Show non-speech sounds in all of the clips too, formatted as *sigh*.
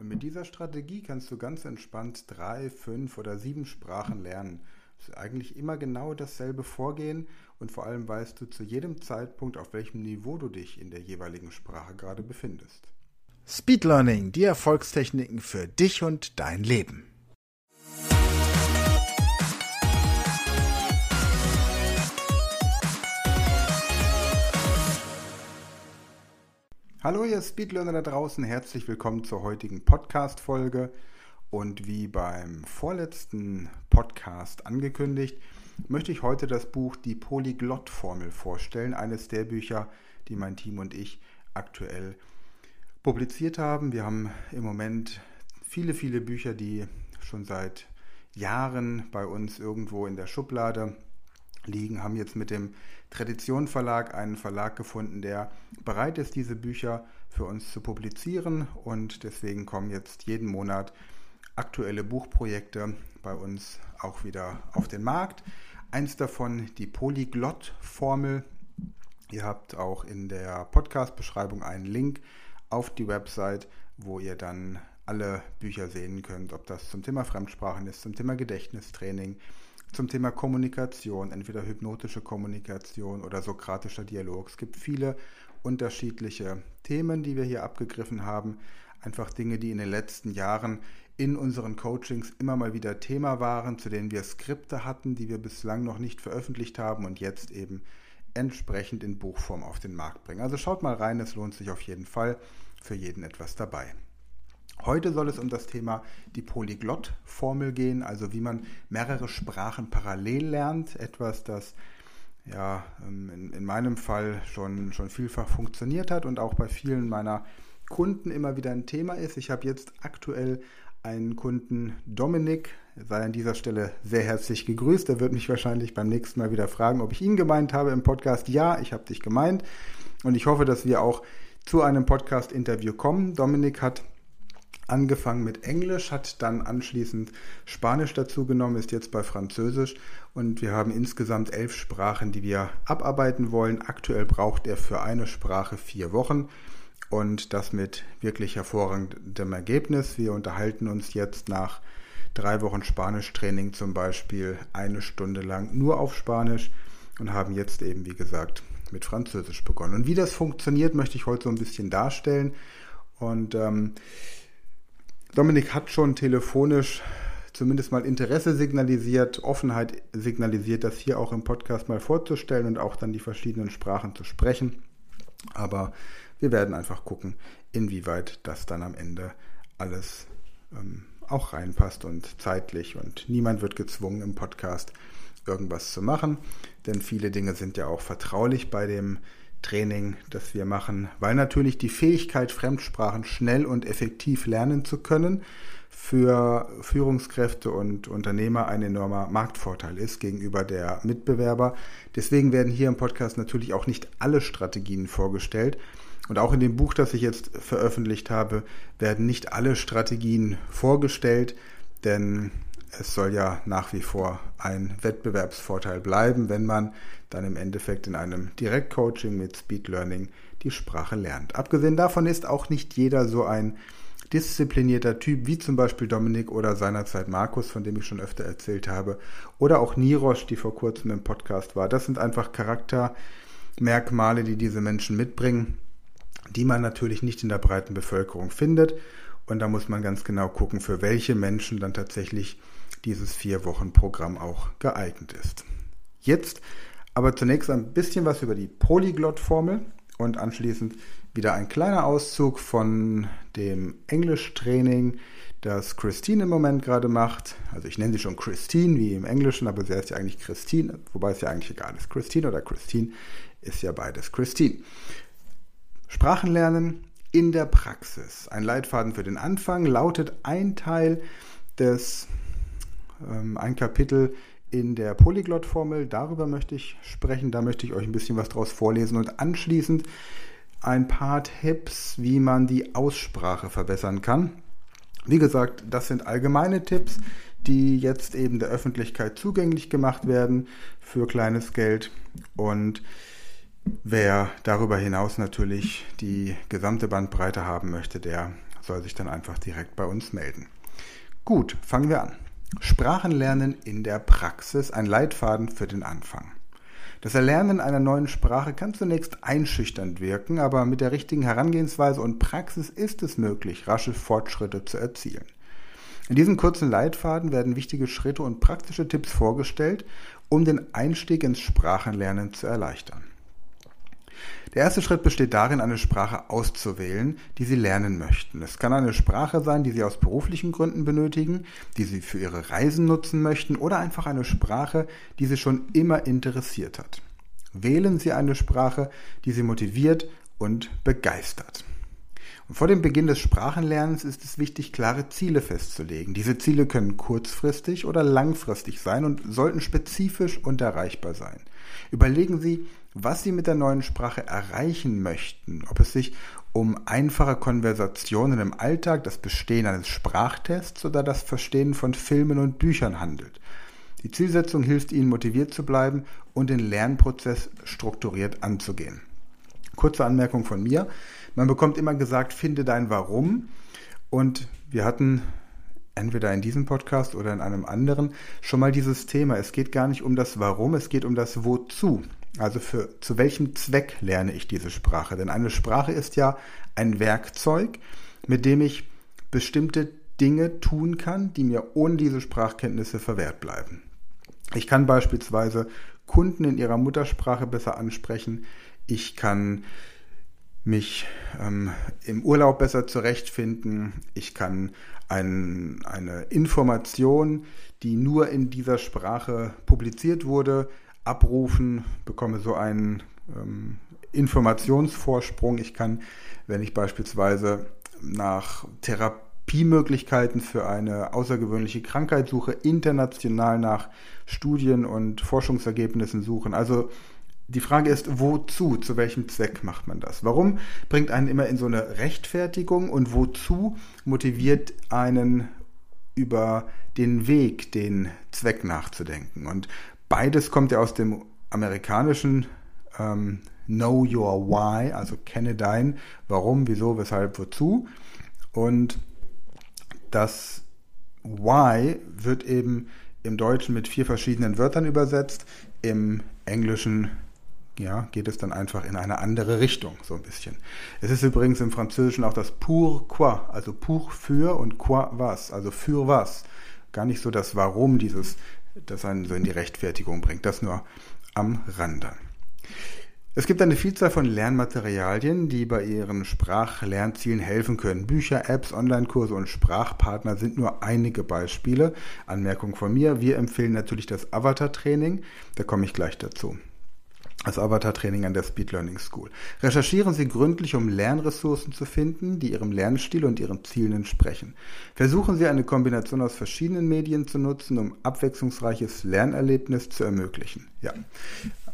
Und mit dieser Strategie kannst du ganz entspannt drei, fünf oder sieben Sprachen lernen. Das ist eigentlich immer genau dasselbe Vorgehen und vor allem weißt du zu jedem Zeitpunkt, auf welchem Niveau du dich in der jeweiligen Sprache gerade befindest. Speed Learning, die Erfolgstechniken für dich und dein Leben. Hallo ihr Speedlearner da draußen, herzlich willkommen zur heutigen Podcast-Folge. Und wie beim vorletzten Podcast angekündigt, möchte ich heute das Buch Die Polyglott-Formel vorstellen, eines der Bücher, die mein Team und ich aktuell publiziert haben. Wir haben im Moment viele, viele Bücher, die schon seit Jahren bei uns irgendwo in der Schublade liegen, haben jetzt mit dem Tradition Verlag einen Verlag gefunden, der bereit ist, diese Bücher für uns zu publizieren und deswegen kommen jetzt jeden Monat aktuelle Buchprojekte bei uns auch wieder auf den Markt. Eins davon die Polyglott-Formel. Ihr habt auch in der Podcast-Beschreibung einen Link auf die Website, wo ihr dann alle Bücher sehen könnt, ob das zum Thema Fremdsprachen ist, zum Thema Gedächtnistraining, zum Thema Kommunikation, entweder hypnotische Kommunikation oder sokratischer Dialog. Es gibt viele unterschiedliche Themen, die wir hier abgegriffen haben. Einfach Dinge, die in den letzten Jahren in unseren Coachings immer mal wieder Thema waren, zu denen wir Skripte hatten, die wir bislang noch nicht veröffentlicht haben und jetzt eben entsprechend in Buchform auf den Markt bringen. Also schaut mal rein, es lohnt sich auf jeden Fall, für jeden etwas dabei. Heute soll es um das Thema die Polyglott-Formel gehen, also wie man mehrere Sprachen parallel lernt. Etwas, das ja ähm, in, in meinem Fall schon, schon vielfach funktioniert hat und auch bei vielen meiner Kunden immer wieder ein Thema ist. Ich habe jetzt aktuell einen Kunden, Dominik, sei an dieser Stelle sehr herzlich gegrüßt. Er wird mich wahrscheinlich beim nächsten Mal wieder fragen, ob ich ihn gemeint habe im Podcast. Ja, ich habe dich gemeint. Und ich hoffe, dass wir auch zu einem Podcast-Interview kommen. Dominik hat angefangen mit Englisch, hat dann anschließend Spanisch dazu genommen, ist jetzt bei Französisch und wir haben insgesamt elf Sprachen, die wir abarbeiten wollen. Aktuell braucht er für eine Sprache vier Wochen und das mit wirklich hervorragendem Ergebnis. Wir unterhalten uns jetzt nach drei Wochen Spanisch-Training zum Beispiel eine Stunde lang nur auf Spanisch und haben jetzt eben, wie gesagt, mit Französisch begonnen. Und wie das funktioniert, möchte ich heute so ein bisschen darstellen. Und ähm, Dominik hat schon telefonisch zumindest mal Interesse signalisiert, Offenheit signalisiert, das hier auch im Podcast mal vorzustellen und auch dann die verschiedenen Sprachen zu sprechen. Aber wir werden einfach gucken, inwieweit das dann am Ende alles ähm, auch reinpasst und zeitlich. Und niemand wird gezwungen, im Podcast irgendwas zu machen, denn viele Dinge sind ja auch vertraulich bei dem Training, das wir machen, weil natürlich die Fähigkeit, Fremdsprachen schnell und effektiv lernen zu können, für Führungskräfte und Unternehmer ein enormer Marktvorteil ist gegenüber der Mitbewerber. Deswegen werden hier im Podcast natürlich auch nicht alle Strategien vorgestellt. Und auch in dem Buch, das ich jetzt veröffentlicht habe, werden nicht alle Strategien vorgestellt, denn es soll ja nach wie vor ein Wettbewerbsvorteil bleiben, wenn man dann im Endeffekt in einem Direktcoaching mit Speed Learning die Sprache lernt. Abgesehen davon ist auch nicht jeder so ein disziplinierter Typ wie zum Beispiel Dominik oder seinerzeit Markus, von dem ich schon öfter erzählt habe, oder auch Nirosch, die vor kurzem im Podcast war. Das sind einfach Charaktermerkmale, die diese Menschen mitbringen, die man natürlich nicht in der breiten Bevölkerung findet. Und da muss man ganz genau gucken, für welche Menschen dann tatsächlich dieses Vier-Wochen-Programm auch geeignet ist. Jetzt aber zunächst ein bisschen was über die Polyglott-Formel und anschließend wieder ein kleiner Auszug von dem Englischtraining, das Christine im Moment gerade macht. Also ich nenne sie schon Christine wie im Englischen, aber sie heißt ja eigentlich Christine, wobei es ja eigentlich egal ist. Christine oder Christine ist ja beides Christine. Sprachen lernen in der Praxis. Ein Leitfaden für den Anfang lautet ein Teil des, ähm, ein Kapitel in der Polyglot-Formel. Darüber möchte ich sprechen, da möchte ich euch ein bisschen was draus vorlesen und anschließend ein paar Tipps, wie man die Aussprache verbessern kann. Wie gesagt, das sind allgemeine Tipps, die jetzt eben der Öffentlichkeit zugänglich gemacht werden für kleines Geld. Und wer darüber hinaus natürlich die gesamte Bandbreite haben möchte, der soll sich dann einfach direkt bei uns melden. Gut, fangen wir an. Sprachenlernen in der Praxis, ein Leitfaden für den Anfang. Das Erlernen einer neuen Sprache kann zunächst einschüchternd wirken, aber mit der richtigen Herangehensweise und Praxis ist es möglich, rasche Fortschritte zu erzielen. In diesem kurzen Leitfaden werden wichtige Schritte und praktische Tipps vorgestellt, um den Einstieg ins Sprachenlernen zu erleichtern. Der erste Schritt besteht darin, eine Sprache auszuwählen, die Sie lernen möchten. Es kann eine Sprache sein, die Sie aus beruflichen Gründen benötigen, die Sie für Ihre Reisen nutzen möchten oder einfach eine Sprache, die Sie schon immer interessiert hat. Wählen Sie eine Sprache, die Sie motiviert und begeistert. Und vor dem Beginn des Sprachenlernens ist es wichtig, klare Ziele festzulegen. Diese Ziele können kurzfristig oder langfristig sein und sollten spezifisch und erreichbar sein. Überlegen Sie, was Sie mit der neuen Sprache erreichen möchten, ob es sich um einfache Konversationen im Alltag, das Bestehen eines Sprachtests oder das Verstehen von Filmen und Büchern handelt. Die Zielsetzung hilft Ihnen motiviert zu bleiben und den Lernprozess strukturiert anzugehen. Kurze Anmerkung von mir. Man bekommt immer gesagt, finde dein Warum. Und wir hatten entweder in diesem Podcast oder in einem anderen schon mal dieses Thema. Es geht gar nicht um das Warum, es geht um das Wozu. Also für zu welchem Zweck lerne ich diese Sprache? Denn eine Sprache ist ja ein Werkzeug, mit dem ich bestimmte Dinge tun kann, die mir ohne diese Sprachkenntnisse verwehrt bleiben. Ich kann beispielsweise Kunden in ihrer Muttersprache besser ansprechen. Ich kann mich ähm, im Urlaub besser zurechtfinden. Ich kann ein, eine Information, die nur in dieser Sprache publiziert wurde, abrufen, bekomme so einen ähm, Informationsvorsprung. Ich kann, wenn ich beispielsweise nach Therapiemöglichkeiten für eine außergewöhnliche Krankheit suche, international nach Studien und Forschungsergebnissen suchen. Also die Frage ist, wozu, zu welchem Zweck macht man das? Warum bringt einen immer in so eine Rechtfertigung und wozu motiviert einen über den Weg, den Zweck nachzudenken? Und Beides kommt ja aus dem amerikanischen ähm, Know Your Why, also kenne dein Warum, wieso, weshalb, wozu. Und das Why wird eben im Deutschen mit vier verschiedenen Wörtern übersetzt. Im Englischen ja, geht es dann einfach in eine andere Richtung, so ein bisschen. Es ist übrigens im Französischen auch das pourquoi, also pour für und quoi was, also für was. Gar nicht so das Warum, dieses das einen so in die Rechtfertigung bringt. Das nur am Rande. Es gibt eine Vielzahl von Lernmaterialien, die bei Ihren Sprachlernzielen helfen können. Bücher, Apps, Online-Kurse und Sprachpartner sind nur einige Beispiele. Anmerkung von mir, wir empfehlen natürlich das Avatar-Training, da komme ich gleich dazu das Avatar-Training an der Speed Learning School. Recherchieren Sie gründlich, um Lernressourcen zu finden, die Ihrem Lernstil und Ihren Zielen entsprechen. Versuchen Sie eine Kombination aus verschiedenen Medien zu nutzen, um abwechslungsreiches Lernerlebnis zu ermöglichen. Ja,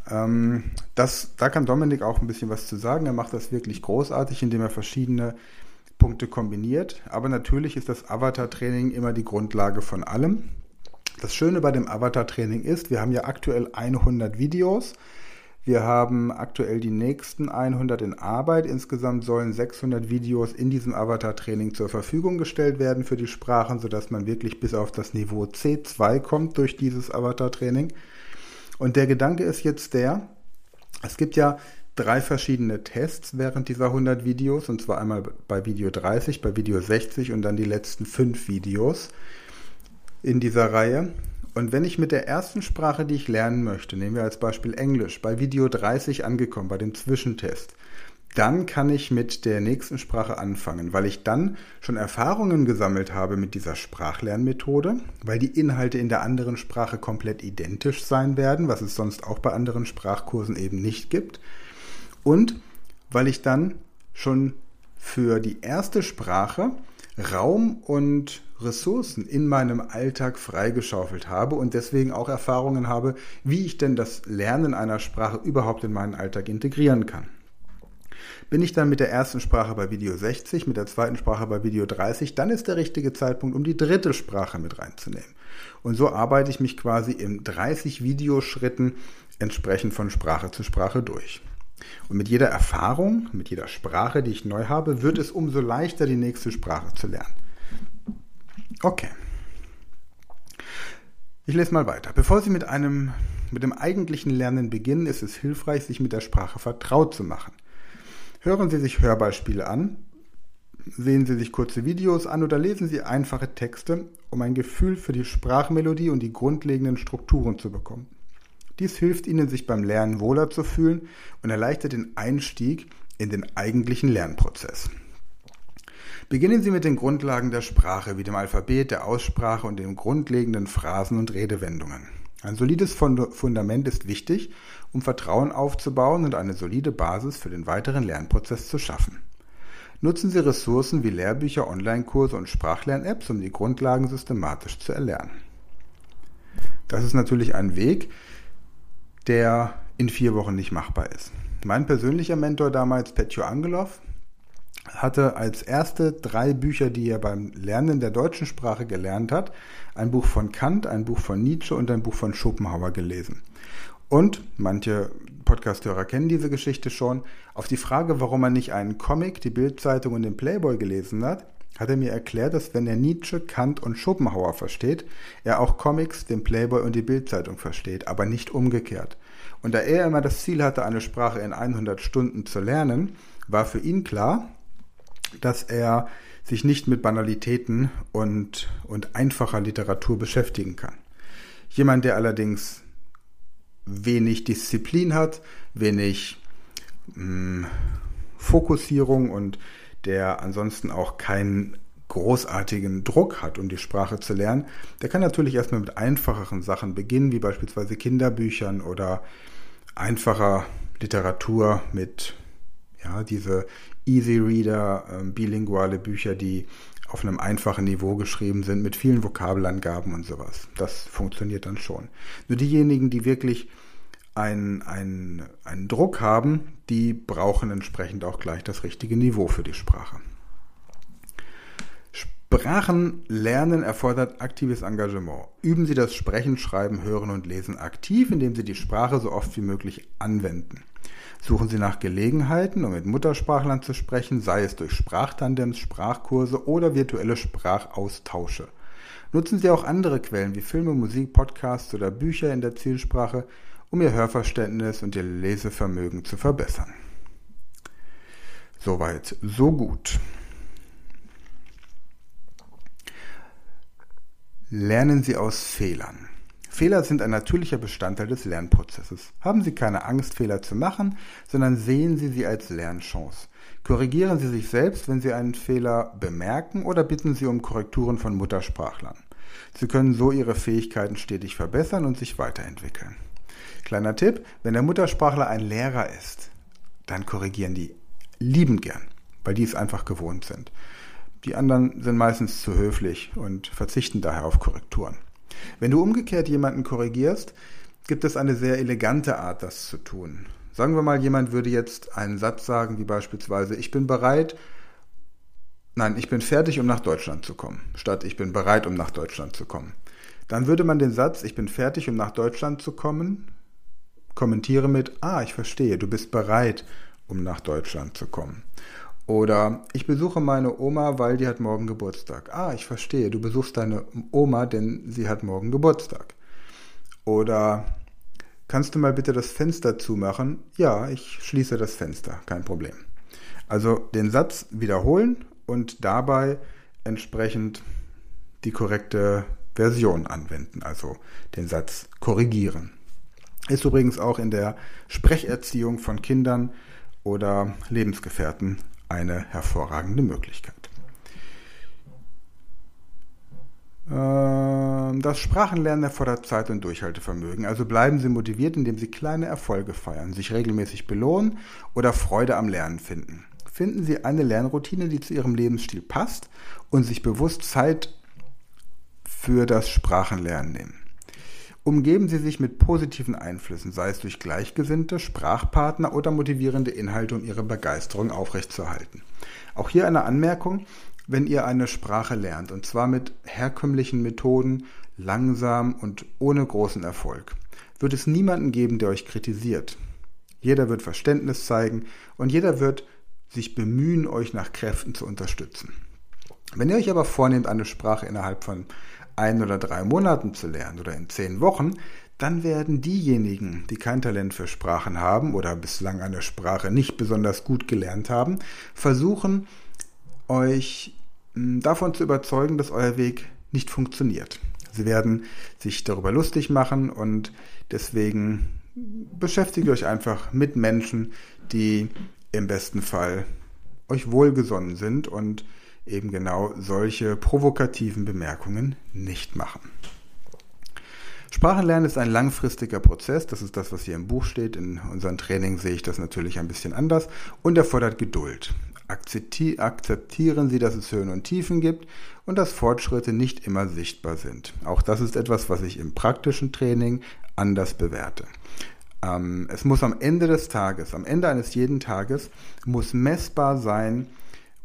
ähm, das, da kann Dominik auch ein bisschen was zu sagen. Er macht das wirklich großartig, indem er verschiedene Punkte kombiniert. Aber natürlich ist das Avatar-Training immer die Grundlage von allem. Das Schöne bei dem Avatar-Training ist, wir haben ja aktuell 100 Videos. Wir haben aktuell die nächsten 100 in Arbeit. Insgesamt sollen 600 Videos in diesem Avatar-Training zur Verfügung gestellt werden für die Sprachen, sodass man wirklich bis auf das Niveau C2 kommt durch dieses Avatar-Training. Und der Gedanke ist jetzt der, es gibt ja drei verschiedene Tests während dieser 100 Videos, und zwar einmal bei Video 30, bei Video 60 und dann die letzten fünf Videos in dieser Reihe. Und wenn ich mit der ersten Sprache, die ich lernen möchte, nehmen wir als Beispiel Englisch, bei Video 30 angekommen, bei dem Zwischentest, dann kann ich mit der nächsten Sprache anfangen, weil ich dann schon Erfahrungen gesammelt habe mit dieser Sprachlernmethode, weil die Inhalte in der anderen Sprache komplett identisch sein werden, was es sonst auch bei anderen Sprachkursen eben nicht gibt. Und weil ich dann schon für die erste Sprache Raum und Ressourcen in meinem Alltag freigeschaufelt habe und deswegen auch Erfahrungen habe, wie ich denn das Lernen einer Sprache überhaupt in meinen Alltag integrieren kann. Bin ich dann mit der ersten Sprache bei Video 60, mit der zweiten Sprache bei Video 30, dann ist der richtige Zeitpunkt, um die dritte Sprache mit reinzunehmen. Und so arbeite ich mich quasi in 30 Videoschritten entsprechend von Sprache zu Sprache durch. Und mit jeder Erfahrung, mit jeder Sprache, die ich neu habe, wird es umso leichter, die nächste Sprache zu lernen. Okay. Ich lese mal weiter. Bevor Sie mit einem mit dem eigentlichen Lernen beginnen, ist es hilfreich, sich mit der Sprache vertraut zu machen. Hören Sie sich Hörbeispiele an, sehen Sie sich kurze Videos an oder lesen Sie einfache Texte, um ein Gefühl für die Sprachmelodie und die grundlegenden Strukturen zu bekommen. Dies hilft Ihnen, sich beim Lernen wohler zu fühlen und erleichtert den Einstieg in den eigentlichen Lernprozess. Beginnen Sie mit den Grundlagen der Sprache, wie dem Alphabet, der Aussprache und den grundlegenden Phrasen und Redewendungen. Ein solides Fundament ist wichtig, um Vertrauen aufzubauen und eine solide Basis für den weiteren Lernprozess zu schaffen. Nutzen Sie Ressourcen wie Lehrbücher, Online-Kurse und Sprachlern-Apps, um die Grundlagen systematisch zu erlernen. Das ist natürlich ein Weg, der in vier Wochen nicht machbar ist. Mein persönlicher Mentor damals, Petjo Angelov, hatte als erste drei Bücher, die er beim Lernen der deutschen Sprache gelernt hat, ein Buch von Kant, ein Buch von Nietzsche und ein Buch von Schopenhauer gelesen. Und manche Podcasthörer kennen diese Geschichte schon. Auf die Frage, warum er nicht einen Comic, die Bildzeitung und den Playboy gelesen hat, hat er mir erklärt, dass wenn er Nietzsche, Kant und Schopenhauer versteht, er auch Comics, den Playboy und die Bildzeitung versteht, aber nicht umgekehrt. Und da er immer das Ziel hatte, eine Sprache in 100 Stunden zu lernen, war für ihn klar, dass er sich nicht mit Banalitäten und, und einfacher Literatur beschäftigen kann. Jemand, der allerdings wenig Disziplin hat, wenig mh, hm, Fokussierung und der ansonsten auch keinen großartigen Druck hat, um die Sprache zu lernen, der kann natürlich erstmal mit einfacheren Sachen beginnen, wie beispielsweise Kinderbüchern oder einfacher Literatur mit ja, diese Easy Reader, äh, bilinguale Bücher, die auf einem einfachen Niveau geschrieben sind, mit vielen Vokabelangaben und sowas. Das funktioniert dann schon. Nur diejenigen, die wirklich einen, einen, einen Druck haben, die brauchen entsprechend auch gleich das richtige Niveau für die Sprache. Sprachenlernen erfordert aktives Engagement. Üben Sie das Sprechen, Schreiben, Hören und Lesen aktiv, indem Sie die Sprache so oft wie möglich anwenden. Suchen Sie nach Gelegenheiten, um mit Muttersprachlern zu sprechen, sei es durch Sprachtandems, Sprachkurse oder virtuelle Sprachaustausche. Nutzen Sie auch andere Quellen wie Filme, Musik, Podcasts oder Bücher in der Zielsprache, um Ihr Hörverständnis und Ihr Lesevermögen zu verbessern. Soweit, so gut. Lernen Sie aus Fehlern. Fehler sind ein natürlicher Bestandteil des Lernprozesses. Haben Sie keine Angst, Fehler zu machen, sondern sehen Sie sie als Lernchance. Korrigieren Sie sich selbst, wenn Sie einen Fehler bemerken oder bitten Sie um Korrekturen von Muttersprachlern. Sie können so Ihre Fähigkeiten stetig verbessern und sich weiterentwickeln. Kleiner Tipp, wenn der Muttersprachler ein Lehrer ist, dann korrigieren die liebend gern, weil die es einfach gewohnt sind. Die anderen sind meistens zu höflich und verzichten daher auf Korrekturen. Wenn du umgekehrt jemanden korrigierst, gibt es eine sehr elegante Art, das zu tun. Sagen wir mal, jemand würde jetzt einen Satz sagen, wie beispielsweise, ich bin bereit, nein, ich bin fertig, um nach Deutschland zu kommen, statt ich bin bereit, um nach Deutschland zu kommen. Dann würde man den Satz, ich bin fertig, um nach Deutschland zu kommen, kommentiere mit, ah, ich verstehe, du bist bereit, um nach Deutschland zu kommen. Oder ich besuche meine Oma, weil die hat morgen Geburtstag. Ah, ich verstehe, du besuchst deine Oma, denn sie hat morgen Geburtstag. Oder kannst du mal bitte das Fenster zumachen? Ja, ich schließe das Fenster, kein Problem. Also den Satz wiederholen und dabei entsprechend die korrekte Version anwenden, also den Satz korrigieren. Ist übrigens auch in der Sprecherziehung von Kindern oder Lebensgefährten eine hervorragende Möglichkeit. Ähm, das Sprachenlernen erfordert Zeit und Durchhaltevermögen, also bleiben Sie motiviert, indem Sie kleine Erfolge feiern, sich regelmäßig belohnen oder Freude am Lernen finden. Finden Sie eine Lernroutine, die zu Ihrem Lebensstil passt und sich bewusst Zeit für das Sprachenlernen nehmen. Umgeben Sie sich mit positiven Einflüssen, sei es durch Gleichgesinnte, Sprachpartner oder motivierende Inhalte, um Ihre Begeisterung aufrechtzuerhalten. Auch hier eine Anmerkung, wenn ihr eine Sprache lernt, und zwar mit herkömmlichen Methoden, langsam und ohne großen Erfolg, wird es niemanden geben, der euch kritisiert. Jeder wird Verständnis zeigen und jeder wird sich bemühen, euch nach Kräften zu unterstützen. Wenn ihr euch aber vornehmt, eine Sprache innerhalb von ein oder drei Monaten zu lernen oder in zehn Wochen, dann werden diejenigen, die kein Talent für Sprachen haben oder bislang eine Sprache nicht besonders gut gelernt haben, versuchen, euch hm, davon zu überzeugen, dass euer Weg nicht funktioniert. Sie werden sich darüber lustig machen und deswegen beschäftigt euch einfach mit Menschen, die im besten Fall euch wohlgesonnen sind und eben genau solche provokativen Bemerkungen nicht machen. Sprachenlernen ist ein langfristiger Prozess, das ist das, was hier im Buch steht. In unserem Training sehe ich das natürlich ein bisschen anders und erfordert Geduld. Akzeptieren Sie, dass es Höhen und Tiefen gibt und dass Fortschritte nicht immer sichtbar sind. Auch das ist etwas, was ich im praktischen Training anders bewerte. Ähm, es muss am Ende des Tages, am Ende eines jeden Tages, muss messbar sein,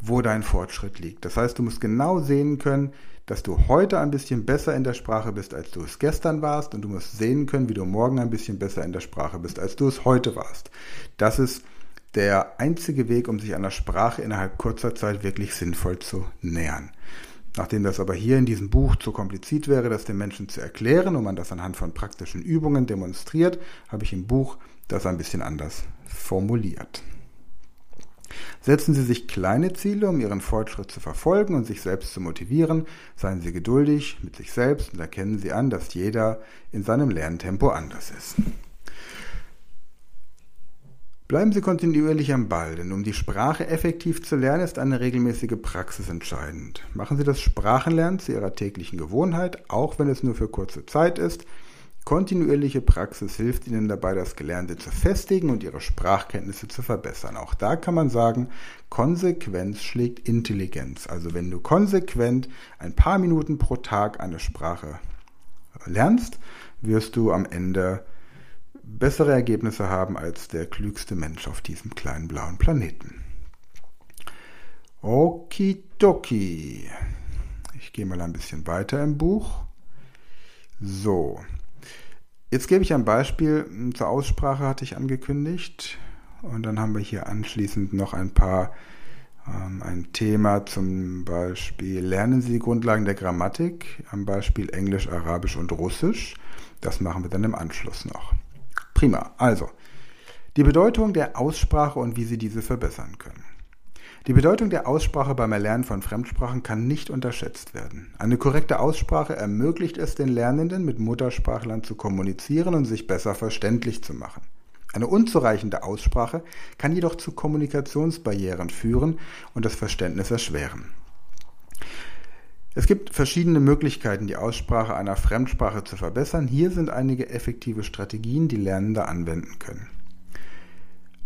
wo dein Fortschritt liegt. Das heißt, du musst genau sehen können, dass du heute ein bisschen besser in der Sprache bist, als du es gestern warst, und du musst sehen können, wie du morgen ein bisschen besser in der Sprache bist, als du es heute warst. Das ist der einzige Weg, um sich einer Sprache innerhalb kurzer Zeit wirklich sinnvoll zu nähern. Nachdem das aber hier in diesem Buch zu kompliziert wäre, das den Menschen zu erklären und man das anhand von praktischen Übungen demonstriert, habe ich im Buch das ein bisschen anders formuliert. Setzen Sie sich kleine Ziele, um Ihren Fortschritt zu verfolgen und sich selbst zu motivieren. Seien Sie geduldig mit sich selbst und erkennen Sie an, dass jeder in seinem Lerntempo anders ist. Bleiben Sie kontinuierlich am Ball, denn um die Sprache effektiv zu lernen, ist eine regelmäßige Praxis entscheidend. Machen Sie das Sprachenlernen zu Ihrer täglichen Gewohnheit, auch wenn es nur für kurze Zeit ist. Kontinuierliche Praxis hilft Ihnen dabei, das Gelernte zu festigen und Ihre Sprachkenntnisse zu verbessern. Auch da kann man sagen, Konsequenz schlägt Intelligenz. Also wenn du konsequent ein paar Minuten pro Tag eine Sprache lernst, wirst du am Ende bessere Ergebnisse haben als der klügste Mensch auf diesem kleinen blauen Planeten. Okidoki. Ich gehe mal ein bisschen weiter im Buch. So, Jetzt gebe ich ein Beispiel zur Aussprache, hatte ich angekündigt. Und dann haben wir hier anschließend noch ein paar, ähm, ein Thema zum Beispiel, lernen Sie die Grundlagen der Grammatik, am Beispiel Englisch, Arabisch und Russisch. Das machen wir dann im Anschluss noch. Prima. Also, die Bedeutung der Aussprache und wie Sie diese verbessern können. Die Bedeutung der Aussprache beim Erlernen von Fremdsprachen kann nicht unterschätzt werden. Eine korrekte Aussprache ermöglicht es den Lernenden, mit Muttersprachlern zu kommunizieren und sich besser verständlich zu machen. Eine unzureichende Aussprache kann jedoch zu Kommunikationsbarrieren führen und das Verständnis erschweren. Es gibt verschiedene Möglichkeiten, die Aussprache einer Fremdsprache zu verbessern. Hier sind einige effektive Strategien, die Lernende anwenden können.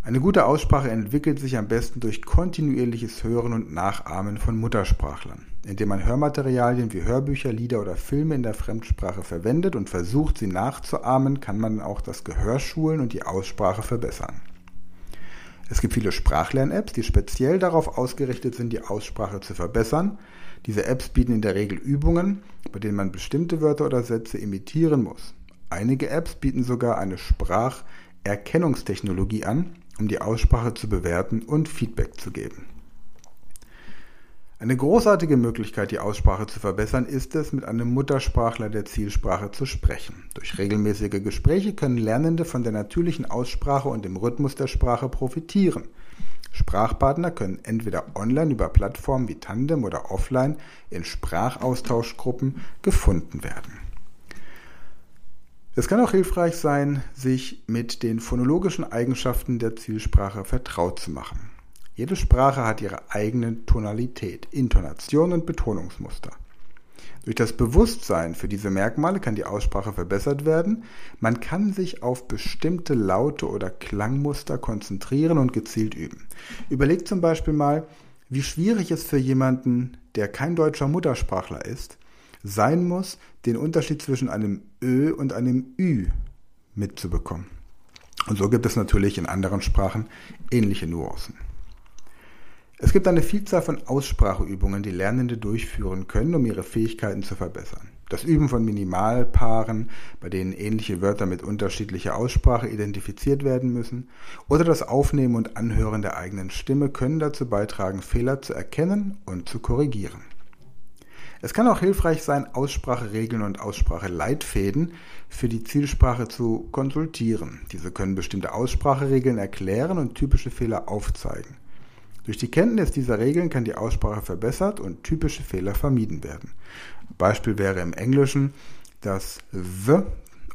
Eine gute Aussprache entwickelt sich am besten durch kontinuierliches Hören und Nachahmen von Muttersprachlern, indem man Hörmaterialien wie Hörbücher, Lieder oder Filme in der Fremdsprache verwendet und versucht, sie nachzuahmen, kann man auch das Gehör schulen und die Aussprache verbessern. Es gibt viele Sprachlern-Apps, die speziell darauf ausgerichtet sind, die Aussprache zu verbessern. Diese Apps bieten in der Regel Übungen, bei denen man bestimmte Wörter oder Sätze imitieren muss. Einige Apps bieten sogar eine Spracherkennungstechnologie an, um die Aussprache zu bewerten und Feedback zu geben. Eine großartige Möglichkeit, die Aussprache zu verbessern, ist es, mit einem Muttersprachler der Zielsprache zu sprechen. Durch regelmäßige Gespräche können Lernende von der natürlichen Aussprache und dem Rhythmus der Sprache profitieren. Sprachpartner können entweder online über Plattformen wie Tandem oder offline in Sprachaustauschgruppen gefunden werden. Es kann auch hilfreich sein, sich mit den phonologischen Eigenschaften der Zielsprache vertraut zu machen. Jede Sprache hat ihre eigene Tonalität, Intonation und Betonungsmuster. Durch das Bewusstsein für diese Merkmale kann die Aussprache verbessert werden. Man kann sich auf bestimmte Laute oder Klangmuster konzentrieren und gezielt üben. Überlegt zum Beispiel mal, wie schwierig es für jemanden, der kein deutscher Muttersprachler ist, sein muss, den Unterschied zwischen einem Ö und einem Ü mitzubekommen. Und so gibt es natürlich in anderen Sprachen ähnliche Nuancen. Es gibt eine Vielzahl von Ausspracheübungen, die Lernende durchführen können, um ihre Fähigkeiten zu verbessern. Das Üben von Minimalpaaren, bei denen ähnliche Wörter mit unterschiedlicher Aussprache identifiziert werden müssen, oder das Aufnehmen und Anhören der eigenen Stimme können dazu beitragen, Fehler zu erkennen und zu korrigieren. Es kann auch hilfreich sein, Ausspracheregeln und Ausspracheleitfäden für die Zielsprache zu konsultieren. Diese können bestimmte Ausspracheregeln erklären und typische Fehler aufzeigen. Durch die Kenntnis dieser Regeln kann die Aussprache verbessert und typische Fehler vermieden werden. Beispiel wäre im Englischen das W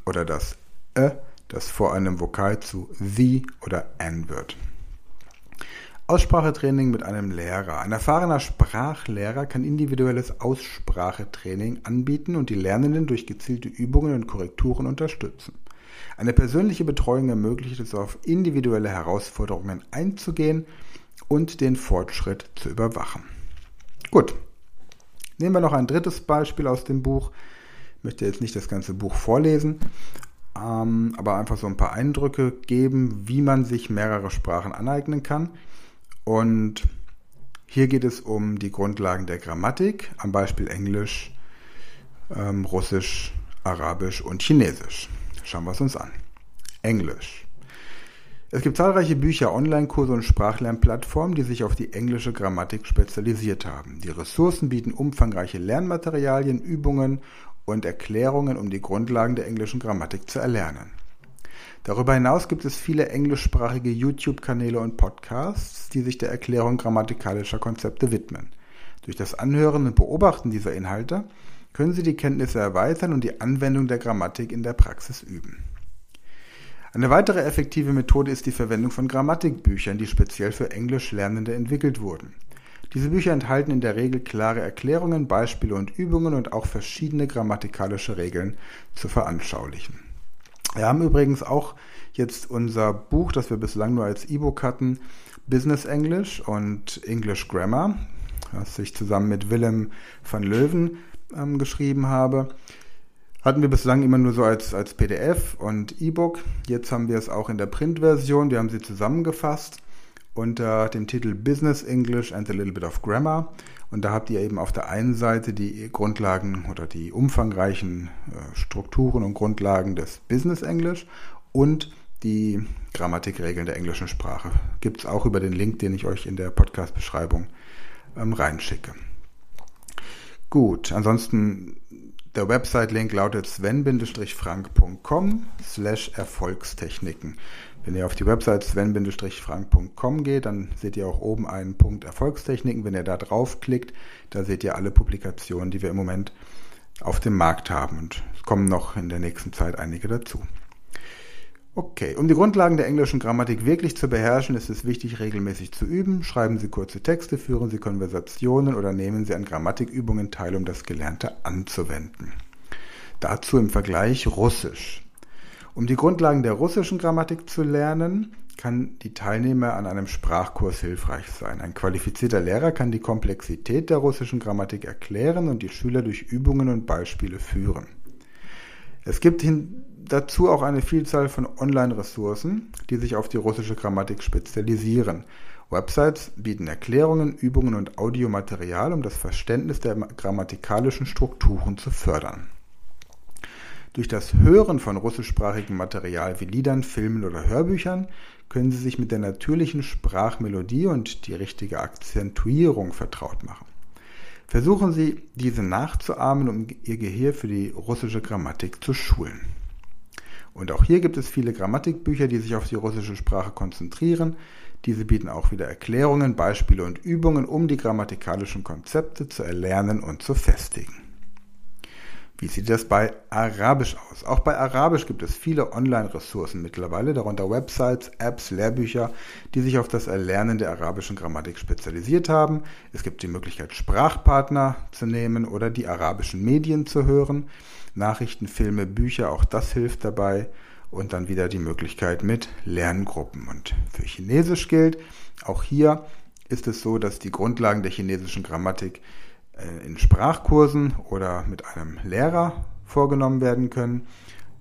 oder das Ä, das vor einem Vokal zu the oder an wird. Aussprachetraining mit einem Lehrer. Ein erfahrener Sprachlehrer kann individuelles Aussprachetraining anbieten und die Lernenden durch gezielte Übungen und Korrekturen unterstützen. Eine persönliche Betreuung ermöglicht es, auf individuelle Herausforderungen einzugehen und den Fortschritt zu überwachen. Gut, nehmen wir noch ein drittes Beispiel aus dem Buch. Ich möchte jetzt nicht das ganze Buch vorlesen, ähm, aber einfach so ein paar Eindrücke geben, wie man sich mehrere Sprachen aneignen kann. Und hier geht es um die Grundlagen der Grammatik, am Beispiel Englisch, ähm, Russisch, Arabisch und Chinesisch. Schauen wir es uns an. Englisch. Es gibt zahlreiche Bücher, Online-Kurse und Sprachlernplattformen, die sich auf die englische Grammatik spezialisiert haben. Die Ressourcen bieten umfangreiche Lernmaterialien, Übungen und Erklärungen, um die Grundlagen der englischen Grammatik zu erlernen. Darüber hinaus gibt es viele englischsprachige YouTube-Kanäle und Podcasts, die sich der Erklärung grammatikalischer Konzepte widmen. Durch das Anhören und Beobachten dieser Inhalte können Sie die Kenntnisse erweitern und die Anwendung der Grammatik in der Praxis üben. Eine weitere effektive Methode ist die Verwendung von Grammatikbüchern, die speziell für Englischlernende entwickelt wurden. Diese Bücher enthalten in der Regel klare Erklärungen, Beispiele und Übungen und auch verschiedene grammatikalische Regeln zu veranschaulichen. Wir haben übrigens auch jetzt unser Buch, das wir bislang nur als E-Book hatten, Business English und English Grammar, das ich zusammen mit Willem van Löwen ähm, geschrieben habe hatten wir bislang immer nur so als, als PDF und E-Book. Jetzt haben wir es auch in der Printversion. Wir haben sie zusammengefasst unter dem Titel Business English and a Little Bit of Grammar. Und da habt ihr eben auf der einen Seite die Grundlagen oder die umfangreichen äh, Strukturen und Grundlagen des Business English und die Grammatikregeln der englischen Sprache. Gibt es auch über den Link, den ich euch in der Podcast-Beschreibung ähm, reinschicke. Gut, ansonsten der Website-Link lautet sven-frank.com slash Erfolgstechniken. Wenn ihr auf die Website sven-frank.com geht, dann seht ihr auch oben einen Punkt Erfolgstechniken. Wenn ihr da draufklickt, da seht ihr alle Publikationen, die wir im Moment auf dem Markt haben. Und es kommen noch in der nächsten Zeit einige dazu. Okay, um die Grundlagen der englischen Grammatik wirklich zu beherrschen, ist es wichtig, regelmäßig zu üben. Schreiben Sie kurze Texte, führen Sie Konversationen oder nehmen Sie an Grammatikübungen teil, um das Gelernte anzuwenden. Dazu im Vergleich Russisch. Um die Grundlagen der russischen Grammatik zu lernen, kann die Teilnehmer an einem Sprachkurs hilfreich sein. Ein qualifizierter Lehrer kann die Komplexität der russischen Grammatik erklären und die Schüler durch Übungen und Beispiele führen. Es gibt dazu auch eine Vielzahl von Online-Ressourcen, die sich auf die russische Grammatik spezialisieren. Websites bieten Erklärungen, Übungen und Audiomaterial, um das Verständnis der grammatikalischen Strukturen zu fördern. Durch das Hören von russischsprachigem Material wie Liedern, Filmen oder Hörbüchern können Sie sich mit der natürlichen Sprachmelodie und die richtige Akzentuierung vertraut machen. Versuchen Sie, diese nachzuahmen, um Ihr Gehirn für die russische Grammatik zu schulen. Und auch hier gibt es viele Grammatikbücher, die sich auf die russische Sprache konzentrieren. Diese bieten auch wieder Erklärungen, Beispiele und Übungen, um die grammatikalischen Konzepte zu erlernen und zu festigen. Wie sieht das bei Arabisch aus? Auch bei Arabisch gibt es viele Online-Ressourcen mittlerweile, darunter Websites, Apps, Lehrbücher, die sich auf das Erlernen der arabischen Grammatik spezialisiert haben. Es gibt die Möglichkeit, Sprachpartner zu nehmen oder die arabischen Medien zu hören. Nachrichten, Filme, Bücher, auch das hilft dabei. Und dann wieder die Möglichkeit mit Lerngruppen. Und für Chinesisch gilt, auch hier ist es so, dass die Grundlagen der chinesischen Grammatik in Sprachkursen oder mit einem Lehrer vorgenommen werden können.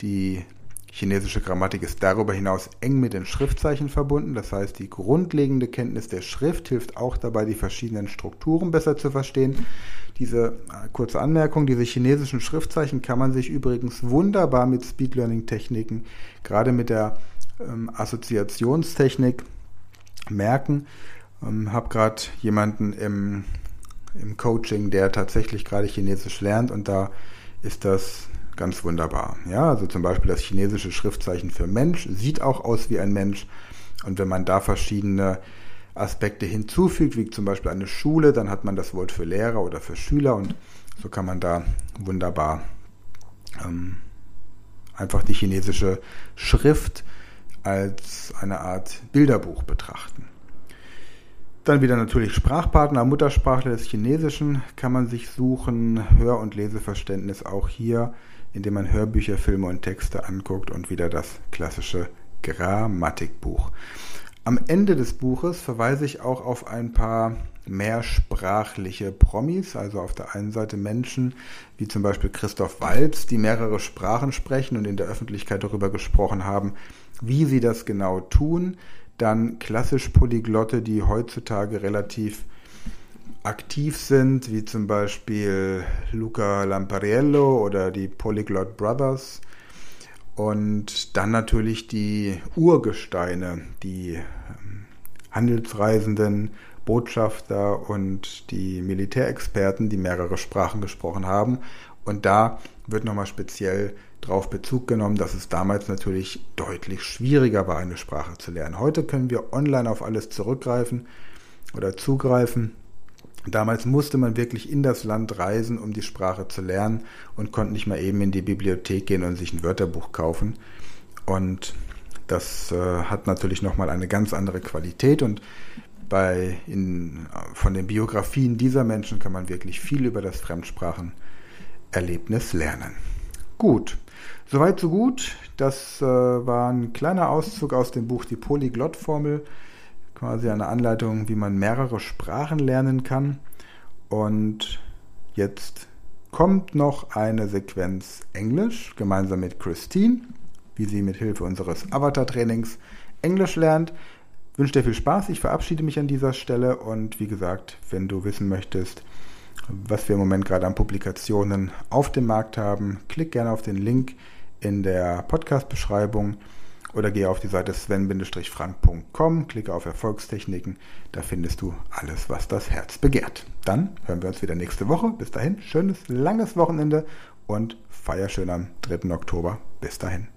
Die chinesische Grammatik ist darüber hinaus eng mit den Schriftzeichen verbunden. Das heißt, die grundlegende Kenntnis der Schrift hilft auch dabei, die verschiedenen Strukturen besser zu verstehen. Diese äh, kurze Anmerkung, diese chinesischen Schriftzeichen kann man sich übrigens wunderbar mit Speed Learning Techniken, gerade mit der ähm, Assoziationstechnik merken. Ähm, habe gerade jemanden im im Coaching, der tatsächlich gerade Chinesisch lernt und da ist das ganz wunderbar. Ja, also zum Beispiel das chinesische Schriftzeichen für Mensch sieht auch aus wie ein Mensch und wenn man da verschiedene Aspekte hinzufügt, wie zum Beispiel eine Schule, dann hat man das Wort für Lehrer oder für Schüler und so kann man da wunderbar ähm, einfach die chinesische Schrift als eine Art Bilderbuch betrachten. Dann wieder natürlich Sprachpartner, Muttersprachler des Chinesischen kann man sich suchen, Hör- und Leseverständnis auch hier, indem man Hörbücher, Filme und Texte anguckt und wieder das klassische Grammatikbuch. Am Ende des Buches verweise ich auch auf ein paar mehrsprachliche Promis, also auf der einen Seite Menschen wie zum Beispiel Christoph Walz, die mehrere Sprachen sprechen und in der Öffentlichkeit darüber gesprochen haben, wie sie das genau tun. Dann klassisch Polyglotte, die heutzutage relativ aktiv sind, wie zum Beispiel Luca Lampariello oder die Polyglot Brothers. Und dann natürlich die Urgesteine, die ähm, Handelsreisenden, Botschafter und die Militärexperten, die mehrere Sprachen gesprochen haben. Und da wird nochmal speziell darauf Bezug genommen, dass es damals natürlich deutlich schwieriger war, eine Sprache zu lernen. Heute können wir online auf alles zurückgreifen oder zugreifen. Damals musste man wirklich in das Land reisen, um die Sprache zu lernen und konnte nicht mal eben in die Bibliothek gehen und sich ein Wörterbuch kaufen. Und das äh, hat natürlich nochmal eine ganz andere Qualität und bei in, von den Biografien dieser Menschen kann man wirklich viel über das Fremdsprachenerlebnis lernen. Gut, Soweit, so gut. Das äh, war ein kleiner Auszug aus dem Buch Die Polyglott-Formel. Quasi eine Anleitung, wie man mehrere Sprachen lernen kann. Und jetzt kommt noch eine Sequenz Englisch gemeinsam mit Christine, wie sie mit Hilfe unseres Avatar-Trainings Englisch lernt. Ich wünsche dir viel Spaß. Ich verabschiede mich an dieser Stelle und wie gesagt, wenn du wissen möchtest, was wir im Moment gerade an Publikationen auf dem Markt haben, klick gerne auf den Link in der Podcast-Beschreibung oder gehe auf die Seite sven-frank.com, klicke auf Erfolgstechniken, da findest du alles, was das Herz begehrt. Dann hören wir uns wieder nächste Woche. Bis dahin, schönes, langes Wochenende und feier schön am 3. Oktober. Bis dahin.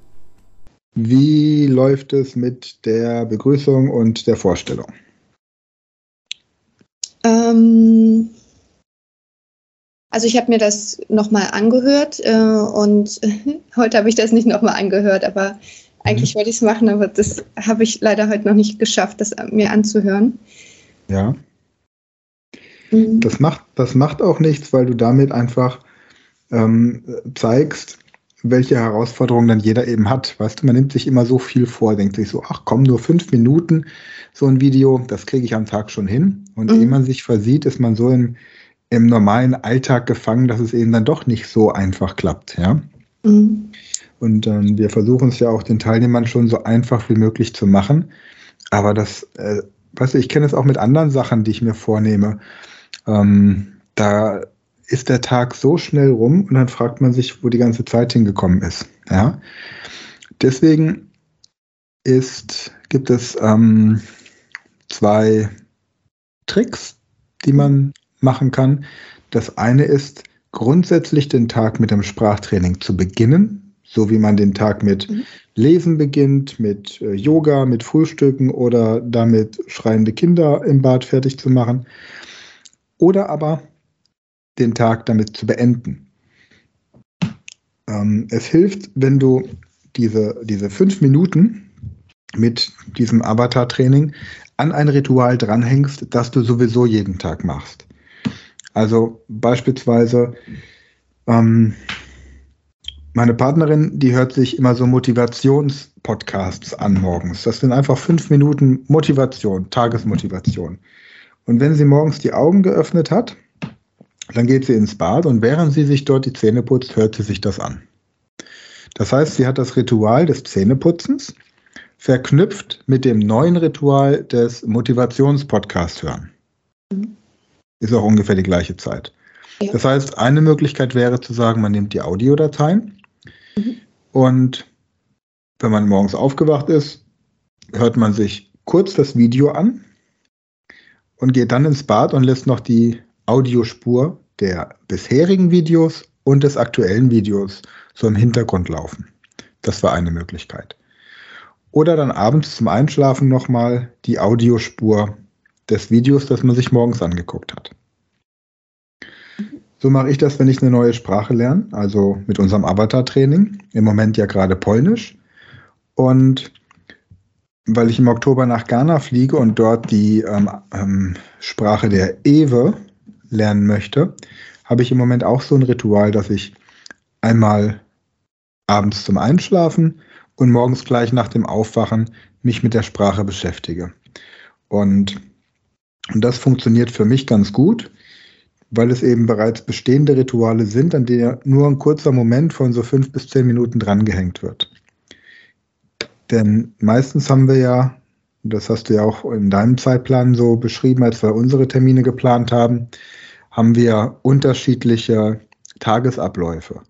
Wie läuft es mit der Begrüßung und der Vorstellung? Ähm, also ich habe mir das nochmal angehört äh, und *laughs* heute habe ich das nicht nochmal angehört, aber eigentlich mhm. wollte ich es machen, aber das habe ich leider heute noch nicht geschafft, das mir anzuhören. Ja. Mhm. Das, macht, das macht auch nichts, weil du damit einfach ähm, zeigst, welche Herausforderungen dann jeder eben hat. Weißt du, man nimmt sich immer so viel vor, denkt sich so, ach komm, nur fünf Minuten so ein Video, das kriege ich am Tag schon hin. Und mhm. ehe man sich versieht, ist man so im im normalen Alltag gefangen, dass es eben dann doch nicht so einfach klappt. Ja? Mhm. Und ähm, wir versuchen es ja auch den Teilnehmern schon so einfach wie möglich zu machen. Aber das, äh, weißt du, ich kenne es auch mit anderen Sachen, die ich mir vornehme. Ähm, da ist der Tag so schnell rum und dann fragt man sich, wo die ganze Zeit hingekommen ist. Ja? Deswegen ist, gibt es ähm, zwei Tricks, die man machen kann. Das eine ist, grundsätzlich den Tag mit dem Sprachtraining zu beginnen, so wie man den Tag mit mhm. Lesen beginnt, mit äh, Yoga, mit Frühstücken oder damit schreiende Kinder im Bad fertig zu machen. Oder aber den Tag damit zu beenden. ähm, es hilft, wenn du diese, diese fünf Minuten mit diesem Avatar-Training an ein Ritual dranhängst, das du sowieso jeden Tag machst. Also beispielsweise, ähm, meine Partnerin, die hört sich immer so Motivationspodcasts an morgens. Das sind einfach fünf Minuten Motivation, Tagesmotivation. Und wenn sie morgens die Augen geöffnet hat, dann geht sie ins Bad und während sie sich dort die Zähne putzt, hört sie sich das an. Das heißt, sie hat das Ritual des Zähneputzens verknüpft mit dem neuen Ritual des Motivationspodcasts hören. Mhm. Ist auch ungefähr die gleiche Zeit. Ja. Das heißt, eine Möglichkeit wäre zu sagen, man nimmt die Audiodateien mhm. und wenn man morgens aufgewacht ist, hört man sich kurz das Video an und geht dann ins Bad und lässt noch die Audiospur der bisherigen Videos und des aktuellen Videos so im Hintergrund laufen. Das war eine Möglichkeit. Oder dann abends zum Einschlafen nochmal die Audiospur des Videos, das man sich morgens angeguckt hat. So mache ich das, wenn ich eine neue Sprache lerne, also mit unserem Avatar-Training. Im Moment ja gerade Polnisch. Und weil ich im Oktober nach Ghana fliege und dort die ähm, ähm, Sprache der Ewe lernen möchte, habe ich im Moment auch so ein Ritual, dass ich einmal abends zum Einschlafen und morgens gleich nach dem Aufwachen mich mit der Sprache beschäftige. Und, und das funktioniert für mich ganz gut, weil es eben bereits bestehende Rituale sind, an denen nur ein kurzer Moment von so fünf bis zehn Minuten drangehängt wird. Denn meistens haben wir ja, das hast du ja auch in deinem Zeitplan so beschrieben, als wir unsere Termine geplant haben, haben wir unterschiedliche Tagesabläufe.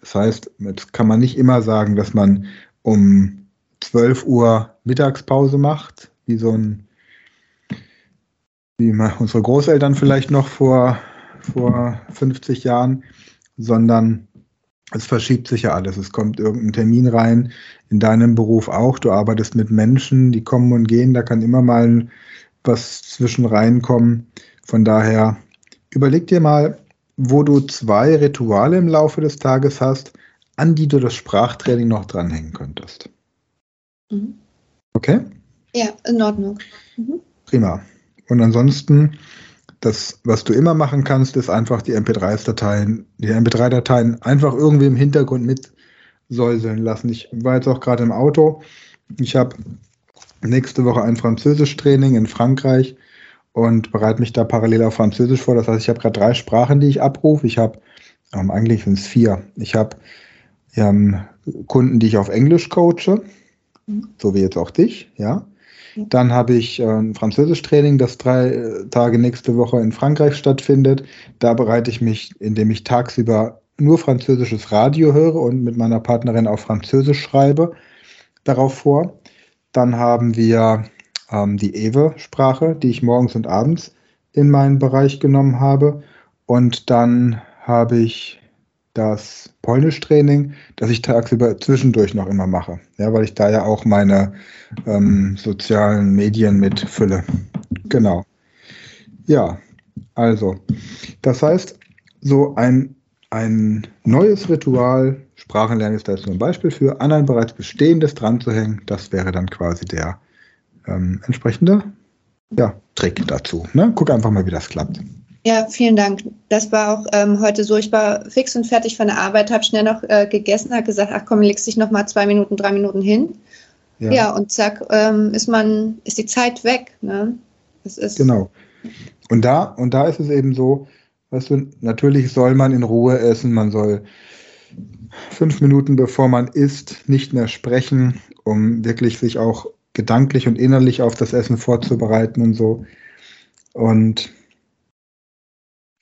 Das heißt, jetzt kann man nicht immer sagen, dass man um 12 Uhr Mittagspause macht, wie so ein, wie unsere Großeltern vielleicht noch vor, vor 50 Jahren, sondern es verschiebt sich ja alles. Es kommt irgendein Termin rein, in deinem Beruf auch. Du arbeitest mit Menschen, die kommen und gehen. Da kann immer mal was zwischen reinkommen. Von daher überleg dir mal, wo du zwei Rituale im Laufe des Tages hast, an die du das Sprachtraining noch dranhängen könntest. Mhm. Okay? Ja, in Ordnung. Mhm. Prima. Und ansonsten, das, was du immer machen kannst, ist einfach die MP3-Dateien, die MP3-Dateien einfach irgendwie im Hintergrund mit säuseln lassen. Ich war jetzt auch gerade im Auto. Ich habe nächste Woche ein Französisch-Training in Frankreich und bereite mich da parallel auf Französisch vor. Das heißt, ich habe gerade drei Sprachen, die ich abrufe. Ich habe, ähm, eigentlich sind es vier. Ich habe ähm, Kunden, die ich auf Englisch coache, so wie jetzt auch dich, ja. Dann habe ich äh, ein Französisch-Training, das drei äh, Tage nächste Woche in Frankreich stattfindet. Da bereite ich mich, indem ich tagsüber nur französisches Radio höre und mit meiner Partnerin auf Französisch schreibe, darauf vor. Dann haben wir ähm, die Ewe-Sprache, die ich morgens und abends in meinen Bereich genommen habe. Und dann habe ich das Polnisch-Training, das ich tagsüber zwischendurch noch immer mache. Ja, weil ich da ja auch meine ähm, sozialen Medien mit fülle. Genau. Ja, also, das heißt, so ein ein neues Ritual, Sprachenlernen ist da jetzt nur ein Beispiel für, an ein bereits bestehendes dran zu hängen, das wäre dann quasi der ähm, entsprechende ja, Trick dazu. Ne? Guck einfach mal, wie das klappt. Ja, vielen Dank. Das war auch ähm, heute so. Ich war fix und fertig von der Arbeit, habe schnell noch äh, gegessen, habe gesagt, ach komm, legst dich noch mal zwei Minuten, drei Minuten hin. Ja, ja und zack, ähm, ist man, ist die Zeit weg. Ne? Das ist genau. Und da, und da ist es eben so, Weißt du, natürlich soll man in Ruhe essen, man soll fünf Minuten bevor man isst nicht mehr sprechen, um wirklich sich auch gedanklich und innerlich auf das Essen vorzubereiten und so. Und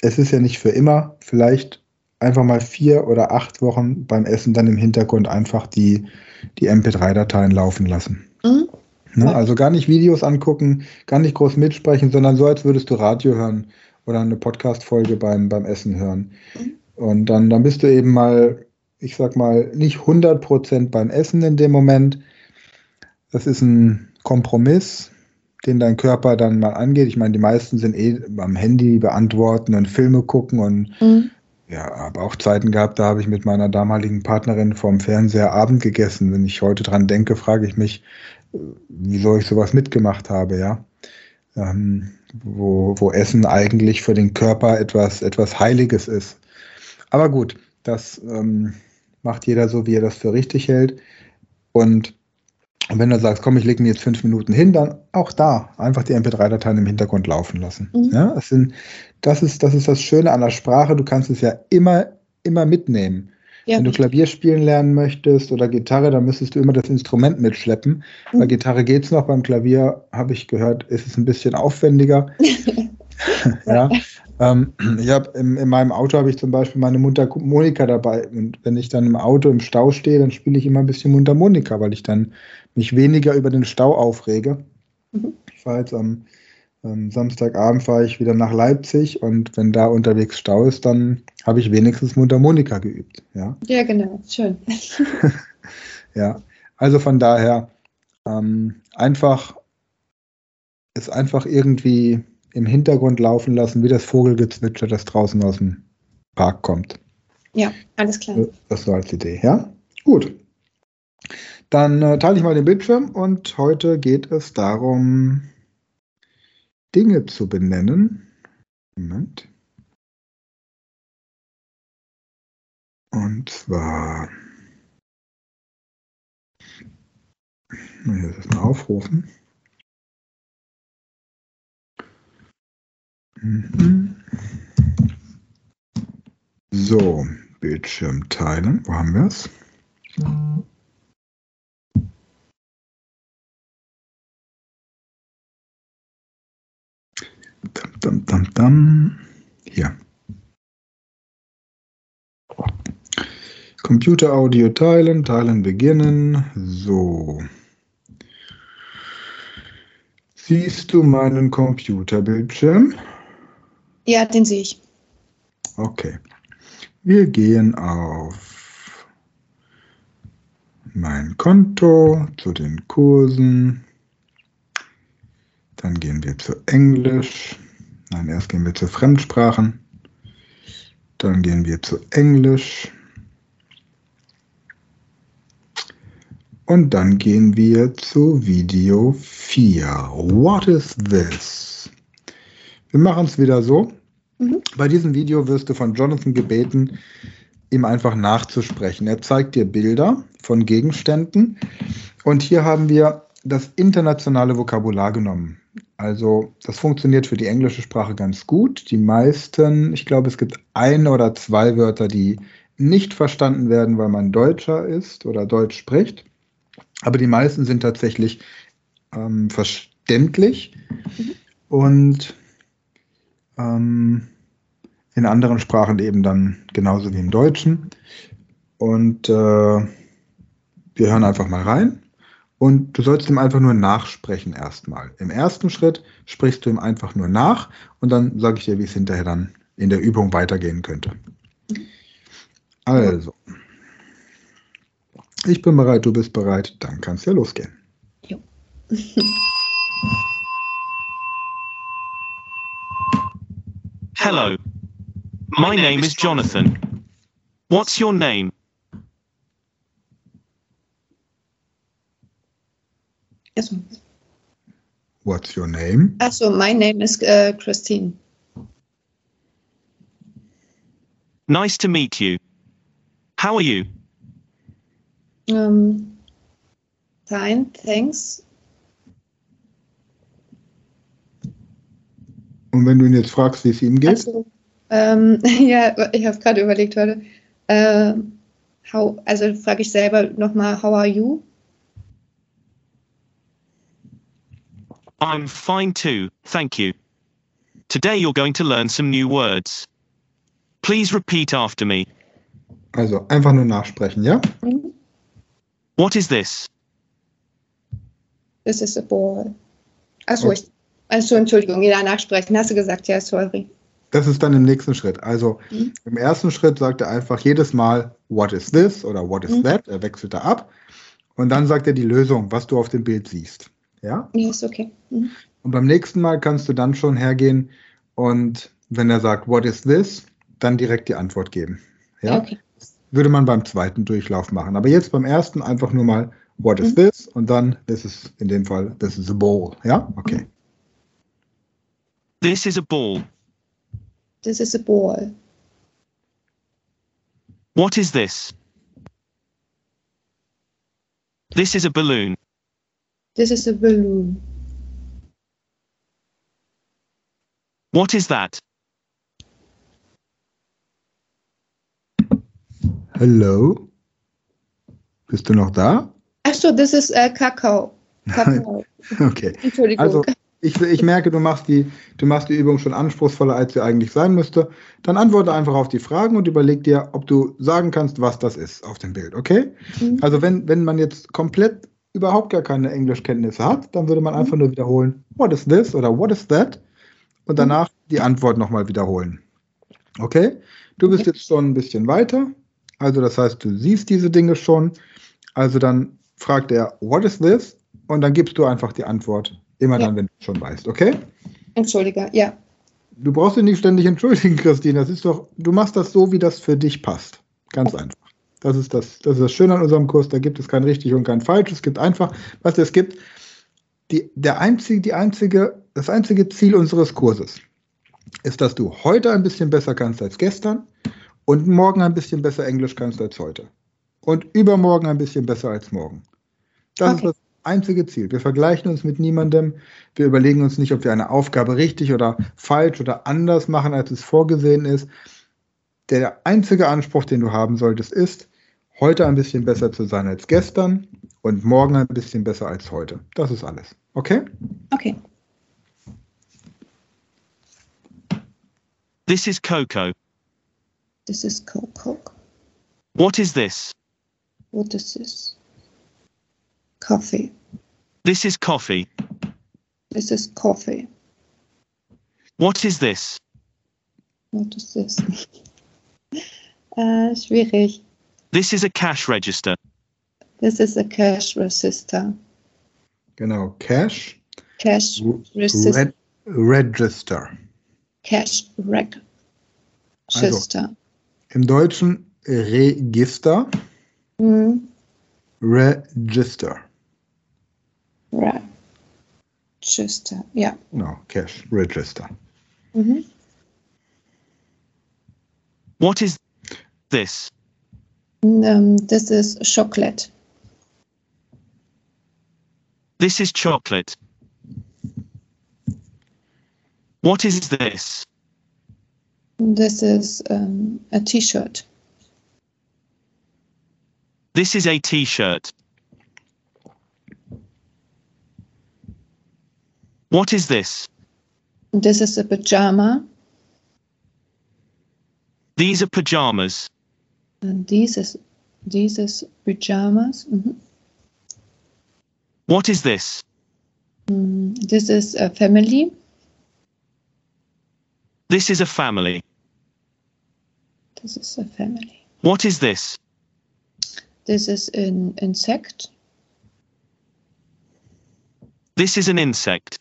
es ist ja nicht für immer, vielleicht einfach mal vier oder acht Wochen beim Essen dann im Hintergrund einfach die, die MP3-Dateien laufen lassen. Mhm. Ne? Also gar nicht Videos angucken, gar nicht groß mitsprechen, sondern so, als würdest du Radio hören oder eine Podcast-Folge beim, beim Essen hören. Mhm. Und dann, dann bist du eben mal, ich sag mal, nicht 100% beim Essen in dem Moment. Das ist ein Kompromiss, den dein Körper dann mal angeht. Ich meine, die meisten sind eh am Handy beantworten und Filme gucken und mhm. Ja, aber auch Zeiten gehabt, da habe ich mit meiner damaligen Partnerin vorm Fernseher Abend gegessen. Wenn ich heute dran denke, frage ich mich, wieso ich sowas mitgemacht habe, ja. Ähm, wo, wo Essen eigentlich für den Körper etwas, etwas Heiliges ist. Aber gut, das ähm, macht jeder so, wie er das für richtig hält. Und wenn du sagst, komm, ich lege mir jetzt fünf Minuten hin, dann auch da einfach die MP3-Dateien im Hintergrund laufen lassen. Mhm. Ja, es sind, das, ist, das ist das Schöne an der Sprache, du kannst es ja immer, immer mitnehmen. Ja. Wenn du Klavier spielen lernen möchtest oder Gitarre, dann müsstest du immer das Instrument mitschleppen. Mhm. Bei Gitarre geht es noch, beim Klavier, habe ich gehört, ist es ein bisschen aufwendiger. *laughs* *laughs* ja. Ähm, ich habe in, in, meinem Auto habe ich zum Beispiel meine Mundharmonika dabei. Und wenn ich dann im Auto im Stau stehe, dann spiele ich immer ein bisschen Mundharmonika, weil ich dann mich weniger über den Stau aufrege. Mhm. Ich fahre jetzt am, am Samstagabend fahre ich wieder nach Leipzig und wenn da unterwegs Stau ist, dann habe ich wenigstens Mundharmonika geübt. Ja, ja genau, schön. *laughs* *laughs* ja, also von daher ähm, einfach ist einfach irgendwie im Hintergrund laufen lassen, wie das Vogelgezwitscher, das draußen aus dem Park kommt. Ja, alles klar. Das war als Idee, ja? Gut. Dann äh, teile ich mal den Bildschirm und heute geht es darum, Dinge zu benennen. Moment. Und zwar, muss das mal aufrufen. So, Bildschirm teilen. Wo haben wir es? Dum, dum, dum, dum. Hier. Computer Audio teilen, teilen beginnen. So. Siehst du meinen Computerbildschirm? Ja, den sehe ich. Okay. Wir gehen auf mein Konto, zu den Kursen. Dann gehen wir zu Englisch. Nein, erst gehen wir zu Fremdsprachen. Dann gehen wir zu Englisch. Und dann gehen wir zu Video 4. What is this? Wir machen es wieder so. Mhm. Bei diesem Video wirst du von Jonathan gebeten, ihm einfach nachzusprechen. Er zeigt dir Bilder von Gegenständen und hier haben wir das internationale Vokabular genommen. Also das funktioniert für die englische Sprache ganz gut. Die meisten, ich glaube, es gibt ein oder zwei Wörter, die nicht verstanden werden, weil man Deutscher ist oder Deutsch spricht. Aber die meisten sind tatsächlich ähm, verständlich. Mhm. Und ähm, in anderen Sprachen eben dann genauso wie im Deutschen. Und äh, wir hören einfach mal rein. Und du sollst ihm einfach nur nachsprechen erstmal. Im ersten Schritt sprichst du ihm einfach nur nach und dann sage ich dir, wie es hinterher dann in der Übung weitergehen könnte. Also, ich bin bereit, du bist bereit, dann kann es ja losgehen. Jo. *laughs* Hello. My name is Jonathan. What's your name? Yes. What's your name? Also, my name is uh, Christine. Nice to meet you. How are you? Um, fine, thanks. Und wenn du ihn jetzt fragst, wie es ihm geht? Also, ähm, *laughs* ja, ich habe gerade überlegt heute. Äh, how, also frage ich selber nochmal, how are you? I'm fine too, thank you. Today you're going to learn some new words. Please repeat after me. Also einfach nur nachsprechen, ja? Mhm. What is this? This is a ball. Achso, okay. ich also Entschuldigung, jeder nachsprechen. Hast du gesagt, ja, sorry. Das ist dann im nächsten Schritt. Also mhm. im ersten Schritt sagt er einfach jedes Mal, what is this oder what is mhm. that? Er wechselt da ab. Und dann sagt er die Lösung, was du auf dem Bild siehst. Ja? Ja, ist okay. Mhm. Und beim nächsten Mal kannst du dann schon hergehen und wenn er sagt, what is this? dann direkt die Antwort geben. Ja? Okay. Würde man beim zweiten Durchlauf machen. Aber jetzt beim ersten einfach nur mal, what is Mhm. this? Und dann, this is in dem Fall, this is a bowl. Ja? Okay. This is a ball. This is a ball. What is this? This is a balloon. This is a balloon. What is that? Hello? Bist du noch da? Ach so, this is äh, Kakao. Kakao. Okay. Entschuldigung. Also, ich, ich merke, du machst, die, du machst die Übung schon anspruchsvoller, als sie eigentlich sein müsste. Dann antworte einfach auf die Fragen und überleg dir, ob du sagen kannst, was das ist auf dem Bild, okay? Mhm. Also, wenn, wenn man jetzt komplett überhaupt gar keine Englischkenntnisse hat, dann würde man einfach nur wiederholen, what is this oder what is that? Und danach die Antwort nochmal wiederholen. Okay? Du bist jetzt schon ein bisschen weiter. Also, das heißt, du siehst diese Dinge schon. Also, dann fragt er, what is this? Und dann gibst du einfach die Antwort. Immer Ja. dann, wenn du schon weißt, okay? Entschuldige, ja. Du brauchst dich nicht ständig entschuldigen, *laughs* Christine. Das ist doch, du machst das so, wie das für dich passt. Ganz einfach. Das ist das, das ist das Schöne an unserem Kurs. Da gibt es kein richtig und kein falsch. Es gibt einfach, was es gibt. Die, der einzige, die einzige, das einzige Ziel unseres Kurses ist, dass du heute ein bisschen besser kannst als gestern und morgen ein bisschen besser Englisch kannst als heute. Und übermorgen ein bisschen besser als morgen. Das Okay. ist das einzige Ziel. Wir vergleichen uns mit niemandem. Wir überlegen uns nicht, ob wir eine Aufgabe richtig oder falsch oder anders machen, als es vorgesehen ist. Der einzige Anspruch, den du haben solltest, ist, heute ein bisschen besser zu sein als gestern und morgen ein bisschen besser als heute. Das ist alles. Okay? Okay. This is cocoa. This is. Coke. What is this? What is this? Coffee. This is coffee. This is coffee. What is this? What is this? *laughs* äh, schwierig. This is a cash register. This is a cash register. Genau. Cash Cash register. Red, Register. Cash reg. Also. Register. Im Deutschen Register. Mhm. Register. Register. Yeah. No, Cash Register. Mhm. What is this? Um, this is chocolate. This is chocolate. What is this? This is um, a T-shirt. This is a t shirt. What is this? This is a pajama. These are pajamas. And this is this is pajamas. Mhm. What is this? Mm, This is a family. This is a family. This is a family. What is this? This is an insect. This is an. Insect.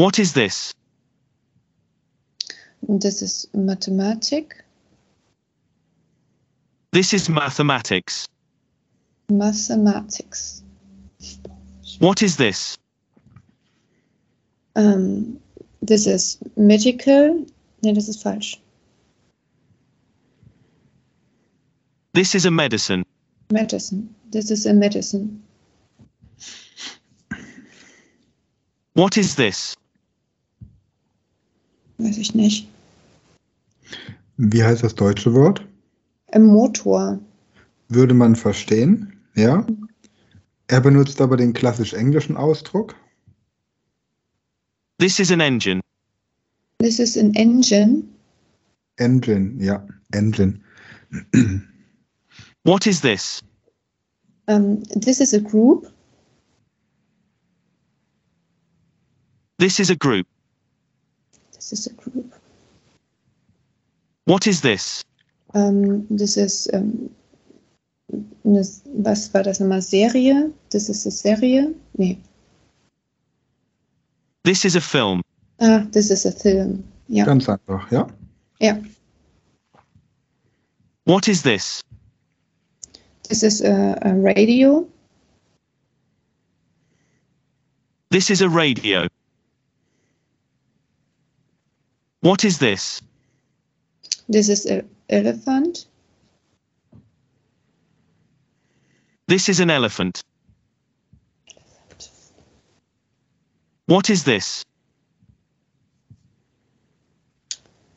What is this? This is mathematic. This is mathematics. Mathematics. What is this? Um, this is medical. Nee, das ist falsch. This is a medicine. Medicine. This is a medicine. What is this? Weiß ich nicht. Wie heißt das deutsche Wort? Ein Motor. Würde man verstehen, ja. Er benutzt aber den klassisch englischen Ausdruck. This is an engine. This is an engine. Engine, ja, Engine. *clears throat* What is this? Um, this is a group. This is a group. This is a group. What is this? Um, this is um, eine, was war das nochmal? Serie? Das ist eine Serie? Nee. This is a film. Ah, this is a film. Ja. Ganz einfach, ja? ja. What is this? This is a, a radio. This is a radio. What is this? This is an elephant. This is an elephant. What is this?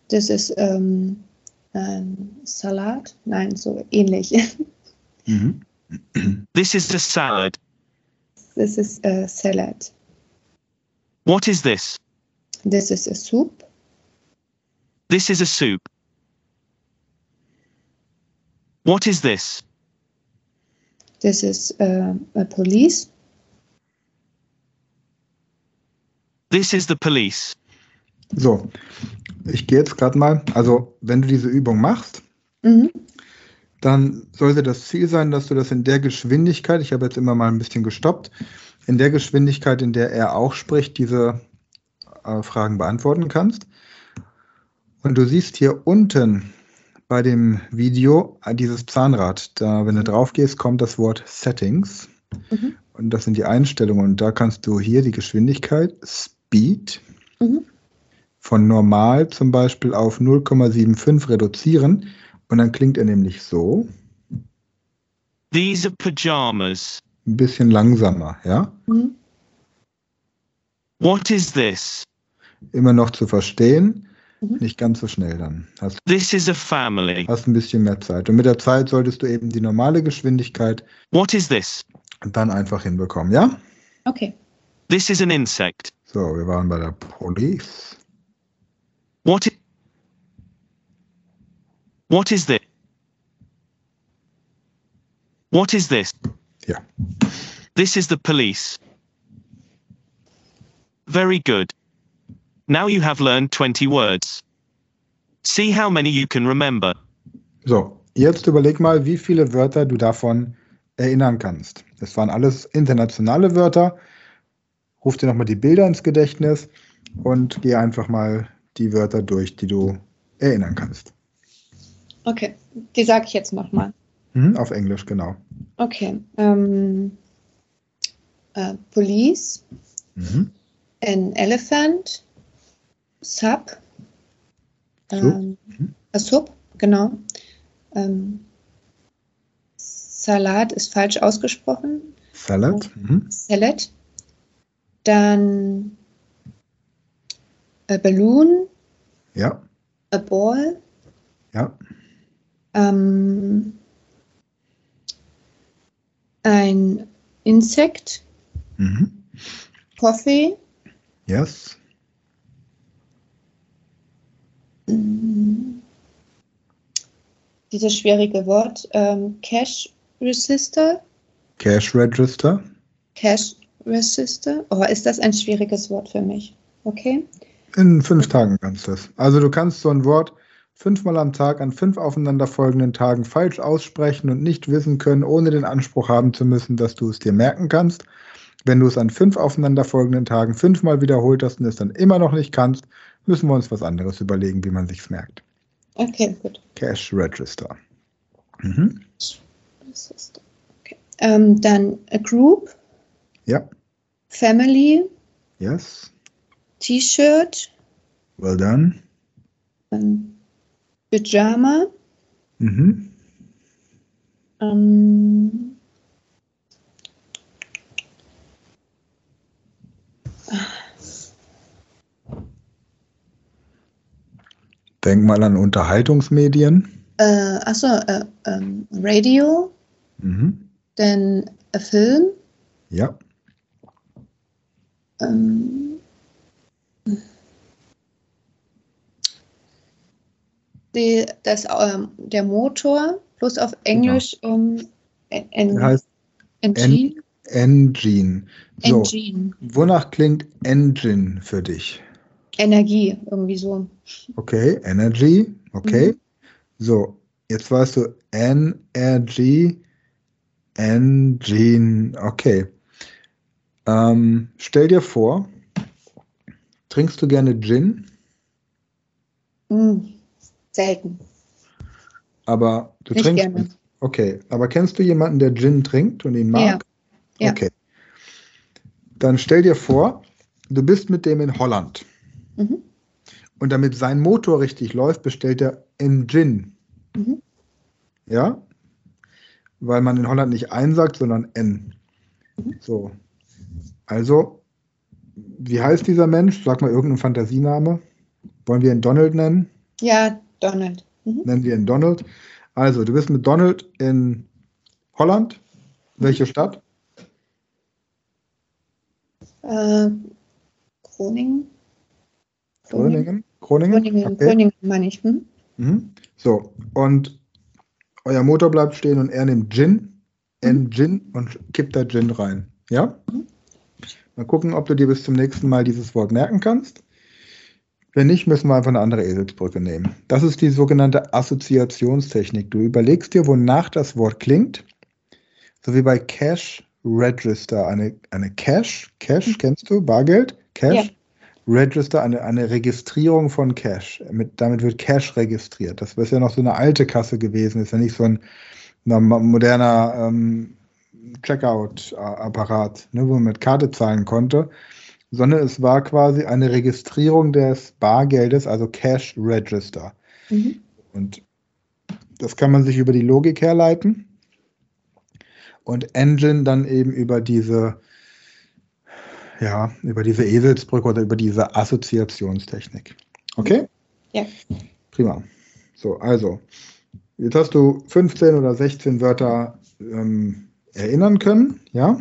This is um, ein Salat. Nein, so ähnlich. *laughs* Mhm. This is a salad. This is a salad. What is this? This is a soup. This is a soup. What is this? This is uh, a police. This is the police. So, ich gehe jetzt gerade mal, also wenn du diese Übung machst, Mhm. dann sollte das Ziel sein, dass du das in der Geschwindigkeit, ich habe jetzt immer mal ein bisschen gestoppt, in der Geschwindigkeit, in der er auch spricht, diese äh, Fragen beantworten kannst. Und du siehst hier unten bei dem Video äh, dieses Zahnrad. Da, wenn du drauf gehst, kommt das Wort Settings. Mhm. Und das sind die Einstellungen. Und da kannst du hier die Geschwindigkeit, Speed, Mhm. von normal zum Beispiel auf 0,75 reduzieren. Und dann klingt er nämlich so, These are pajamas. ein bisschen langsamer, ja? Mhm. What is this? Immer noch zu verstehen, Mhm. nicht ganz so schnell dann. Hast, This is a family. hast ein bisschen mehr Zeit. Und mit der Zeit solltest du eben die normale Geschwindigkeit What is this? dann einfach hinbekommen, ja? Okay. This is an insect. So, wir waren bei der Police. What i- What is this? What is this? Ja. This is the police. Very good. Now you have learned 20 words. See how many you can remember. So, jetzt überleg mal, wie viele Wörter du davon erinnern kannst. Das waren alles internationale Wörter. Ruf dir nochmal die Bilder ins Gedächtnis und geh einfach mal die Wörter durch, die du erinnern kannst. Okay. Die sage ich jetzt nochmal. Mhm, auf Englisch, genau. Okay. Ähm, äh, police, Mhm. an elephant, sub, ähm, a soup, genau. Ähm, Salat ist falsch ausgesprochen. Salad. Mhm. Salad. Dann a balloon, Ja, a ball, ja. ähm, ein Insekt, Mhm. Coffee, Yes. Dieses schwierige Wort, ähm, Cash Resistor, Cash Register. Cash Resistor. Oh, ist das ein schwieriges Wort für mich? Okay. In fünf Tagen kannst du es. Also du kannst so ein Wort fünfmal am Tag an fünf aufeinanderfolgenden Tagen falsch aussprechen und nicht wissen können, ohne den Anspruch haben zu müssen, dass du es dir merken kannst. Wenn du es an fünf aufeinanderfolgenden Tagen fünfmal wiederholt hast und es dann immer noch nicht kannst, müssen wir uns was anderes überlegen, wie man sich's merkt. Okay, gut. Cash Register. Mhm. Okay. Ähm, dann a Group, Ja. Family, Yes. T-Shirt, Well done. ähm, Pyjama, Mhm. ähm, Denk mal an Unterhaltungsmedien. äh, achso, äh, ähm, Radio, Mhm. dann a Film, Ja. ähm, die, das, ähm, der Motor, bloß auf Englisch ähm, en, en, Heißt Engine. Engine. So. Engine. Wonach klingt Engine für dich? Energie, irgendwie so. Okay, Energy, okay. Mhm. So, jetzt weißt du Energy, Engine, okay. Ähm, stell dir vor, trinkst du gerne Gin? Hm, selten. Aber du Nicht trinkst. gerne. Okay, aber kennst du jemanden, der Gin trinkt und ihn mag? Ja. Ja. Okay. Dann stell dir vor, du bist mit dem in Holland. Mhm. Und damit sein Motor richtig läuft, bestellt er in Gin. Mhm. Ja? Weil man in Holland nicht ein sagt, sondern N. Mhm. So. Also, wie heißt dieser Mensch? Sag mal irgendeinen Fantasiename. Wollen wir ihn Donald nennen? Ja, Donald. Mhm. Nennen wir ihn Donald. Also, du bist mit Donald in Holland. Welche Stadt? Äh, Groningen? Groningen. Groningen? Groningen, Okay. Groningen meine ich. Hm? Mhm. So, und euer Motor bleibt stehen und er nimmt Gin, N Gin und kippt da Gin rein. Ja? Mal gucken, ob du dir bis zum nächsten Mal dieses Wort merken kannst. Wenn nicht, müssen wir einfach eine andere Eselsbrücke nehmen. Das ist die sogenannte Assoziationstechnik. Du überlegst dir, wonach das Wort klingt. So wie bei Cash Register. Eine, eine Cash, Cash kennst du, Bargeld, Cash. Ja. Register, eine, eine Registrierung von Cash. Mit, damit wird Cash registriert. Das ist ja noch so eine alte Kasse gewesen, ist ja nicht so ein, ein moderner ähm, Checkout-Apparat, ne, wo man mit Karte zahlen konnte, sondern es war quasi eine Registrierung des Bargeldes, also Cash Register. Mhm. Und das kann man sich über die Logik herleiten und Engine dann eben über diese, ja, über diese Eselsbrücke oder über diese Assoziationstechnik. Okay? Ja. Prima. So, also, jetzt hast du 15 oder 16 Wörter ähm, erinnern können, ja?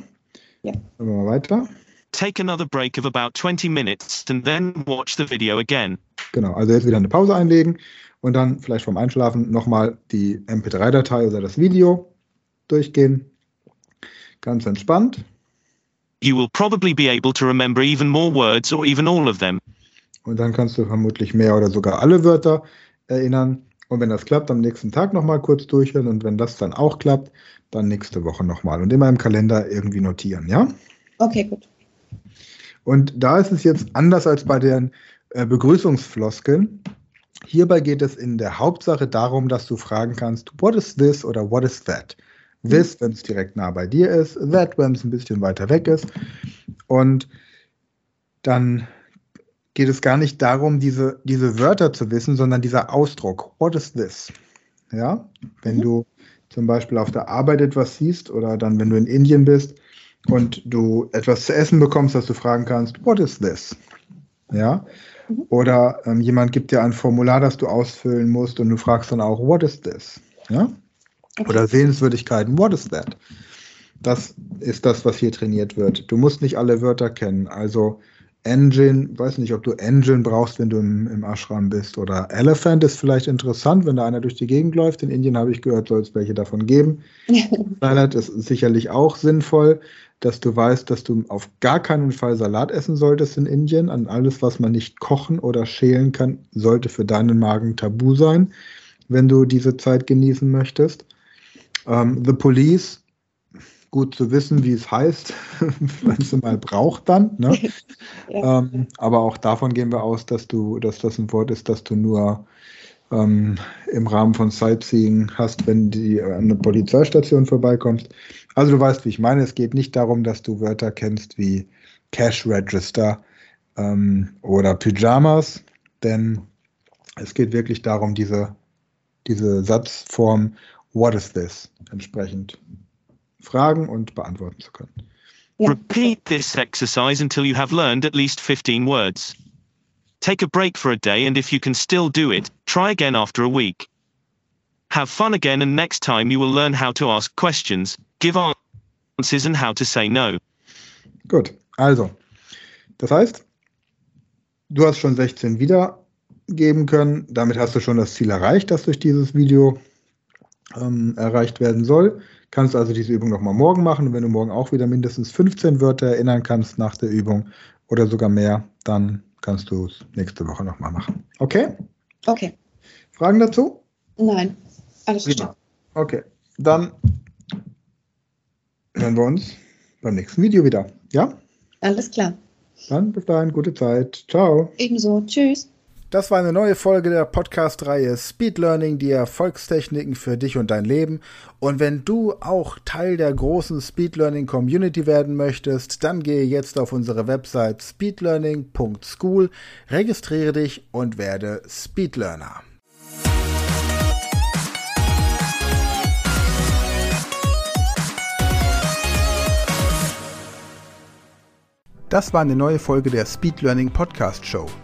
Ja. Gehen wir mal weiter. Take another break of about 20 minutes and then watch the video again. Genau, also jetzt wieder eine Pause einlegen und dann vielleicht vorm Einschlafen nochmal die MP3-Datei oder das Video durchgehen. Ganz entspannt. You will probably be able to remember even more words or even all of them. Und dann kannst du vermutlich mehr oder sogar alle Wörter erinnern. Und wenn das klappt, am nächsten Tag nochmal kurz durchhören. Und wenn das dann auch klappt, dann nächste Woche nochmal. Und immer im Kalender irgendwie notieren, ja? Okay, gut. Und da ist es jetzt anders als bei den äh, Begrüßungsfloskeln. Hierbei geht es in der Hauptsache darum, dass du fragen kannst, what is this oder what is that? This, wenn es direkt nah bei dir ist, that, wenn es ein bisschen weiter weg ist. Und dann geht es gar nicht darum, diese, diese Wörter zu wissen, sondern dieser Ausdruck, what is this? Ja, wenn du zum Beispiel auf der Arbeit etwas siehst oder dann, wenn du in Indien bist und du etwas zu essen bekommst, dass du fragen kannst, what is this? Ja, oder ähm, jemand gibt dir ein Formular, das du ausfüllen musst und du fragst dann auch, what is this? Ja, oder Sehenswürdigkeiten, what is that? Das ist das, was hier trainiert wird. Du musst nicht alle Wörter kennen. Also Engine, weiß nicht, ob du Engine brauchst, wenn du im, im Ashram bist. Oder Elephant ist vielleicht interessant, wenn da einer durch die Gegend läuft. In Indien habe ich gehört, soll es welche davon geben. *laughs* Salat ist sicherlich auch sinnvoll, dass du weißt, dass du auf gar keinen Fall Salat essen solltest in Indien. An alles, was man nicht kochen oder schälen kann, sollte für deinen Magen tabu sein, wenn du diese Zeit genießen möchtest. Ähm, The Police, gut zu wissen, wie es heißt, *laughs* wenn es mal braucht dann. Ne? *laughs* Ja. Ähm, aber auch davon gehen wir aus, dass du, dass das ein Wort ist, das du nur ähm, im Rahmen von Sightseeing hast, wenn die äh, an eine Polizeistation vorbeikommst. Also du weißt, wie ich meine. Es geht nicht darum, dass du Wörter kennst wie Cash Register ähm, oder Pyjamas, denn es geht wirklich darum, diese, diese Satzform What is this entsprechend fragen und beantworten zu können. Ja. Repeat this exercise until you have learned at least 15 words. Take a break for a day, and if you can still do it, try again after a week. Have fun again, and next time you will learn how to ask questions, give answers, and how to say no. Gut, also, das heißt, du hast schon 16 wiedergeben können. Damit hast du schon das Ziel erreicht, das durch dieses Video ähm, erreicht werden soll. Kannst also diese Übung nochmal morgen machen. Und wenn du morgen auch wieder mindestens 15 Wörter erinnern kannst nach der Übung oder sogar mehr, dann kannst du es nächste Woche nochmal machen. Okay? Okay. Fragen dazu? Nein. Alles klar. Okay, dann hören wir uns beim nächsten Video wieder. Ja? Alles klar. Dann bis dahin, gute Zeit. Ciao. Ebenso. Tschüss. Das war eine neue Folge der Podcast-Reihe Speed Learning, die Erfolgstechniken für dich und dein Leben. Und wenn du auch Teil der großen Speed Learning Community werden möchtest, dann gehe jetzt auf unsere Website speedlearning.school, registriere dich und werde Speedlearner. Das war eine neue Folge der Speed Learning Podcast Show.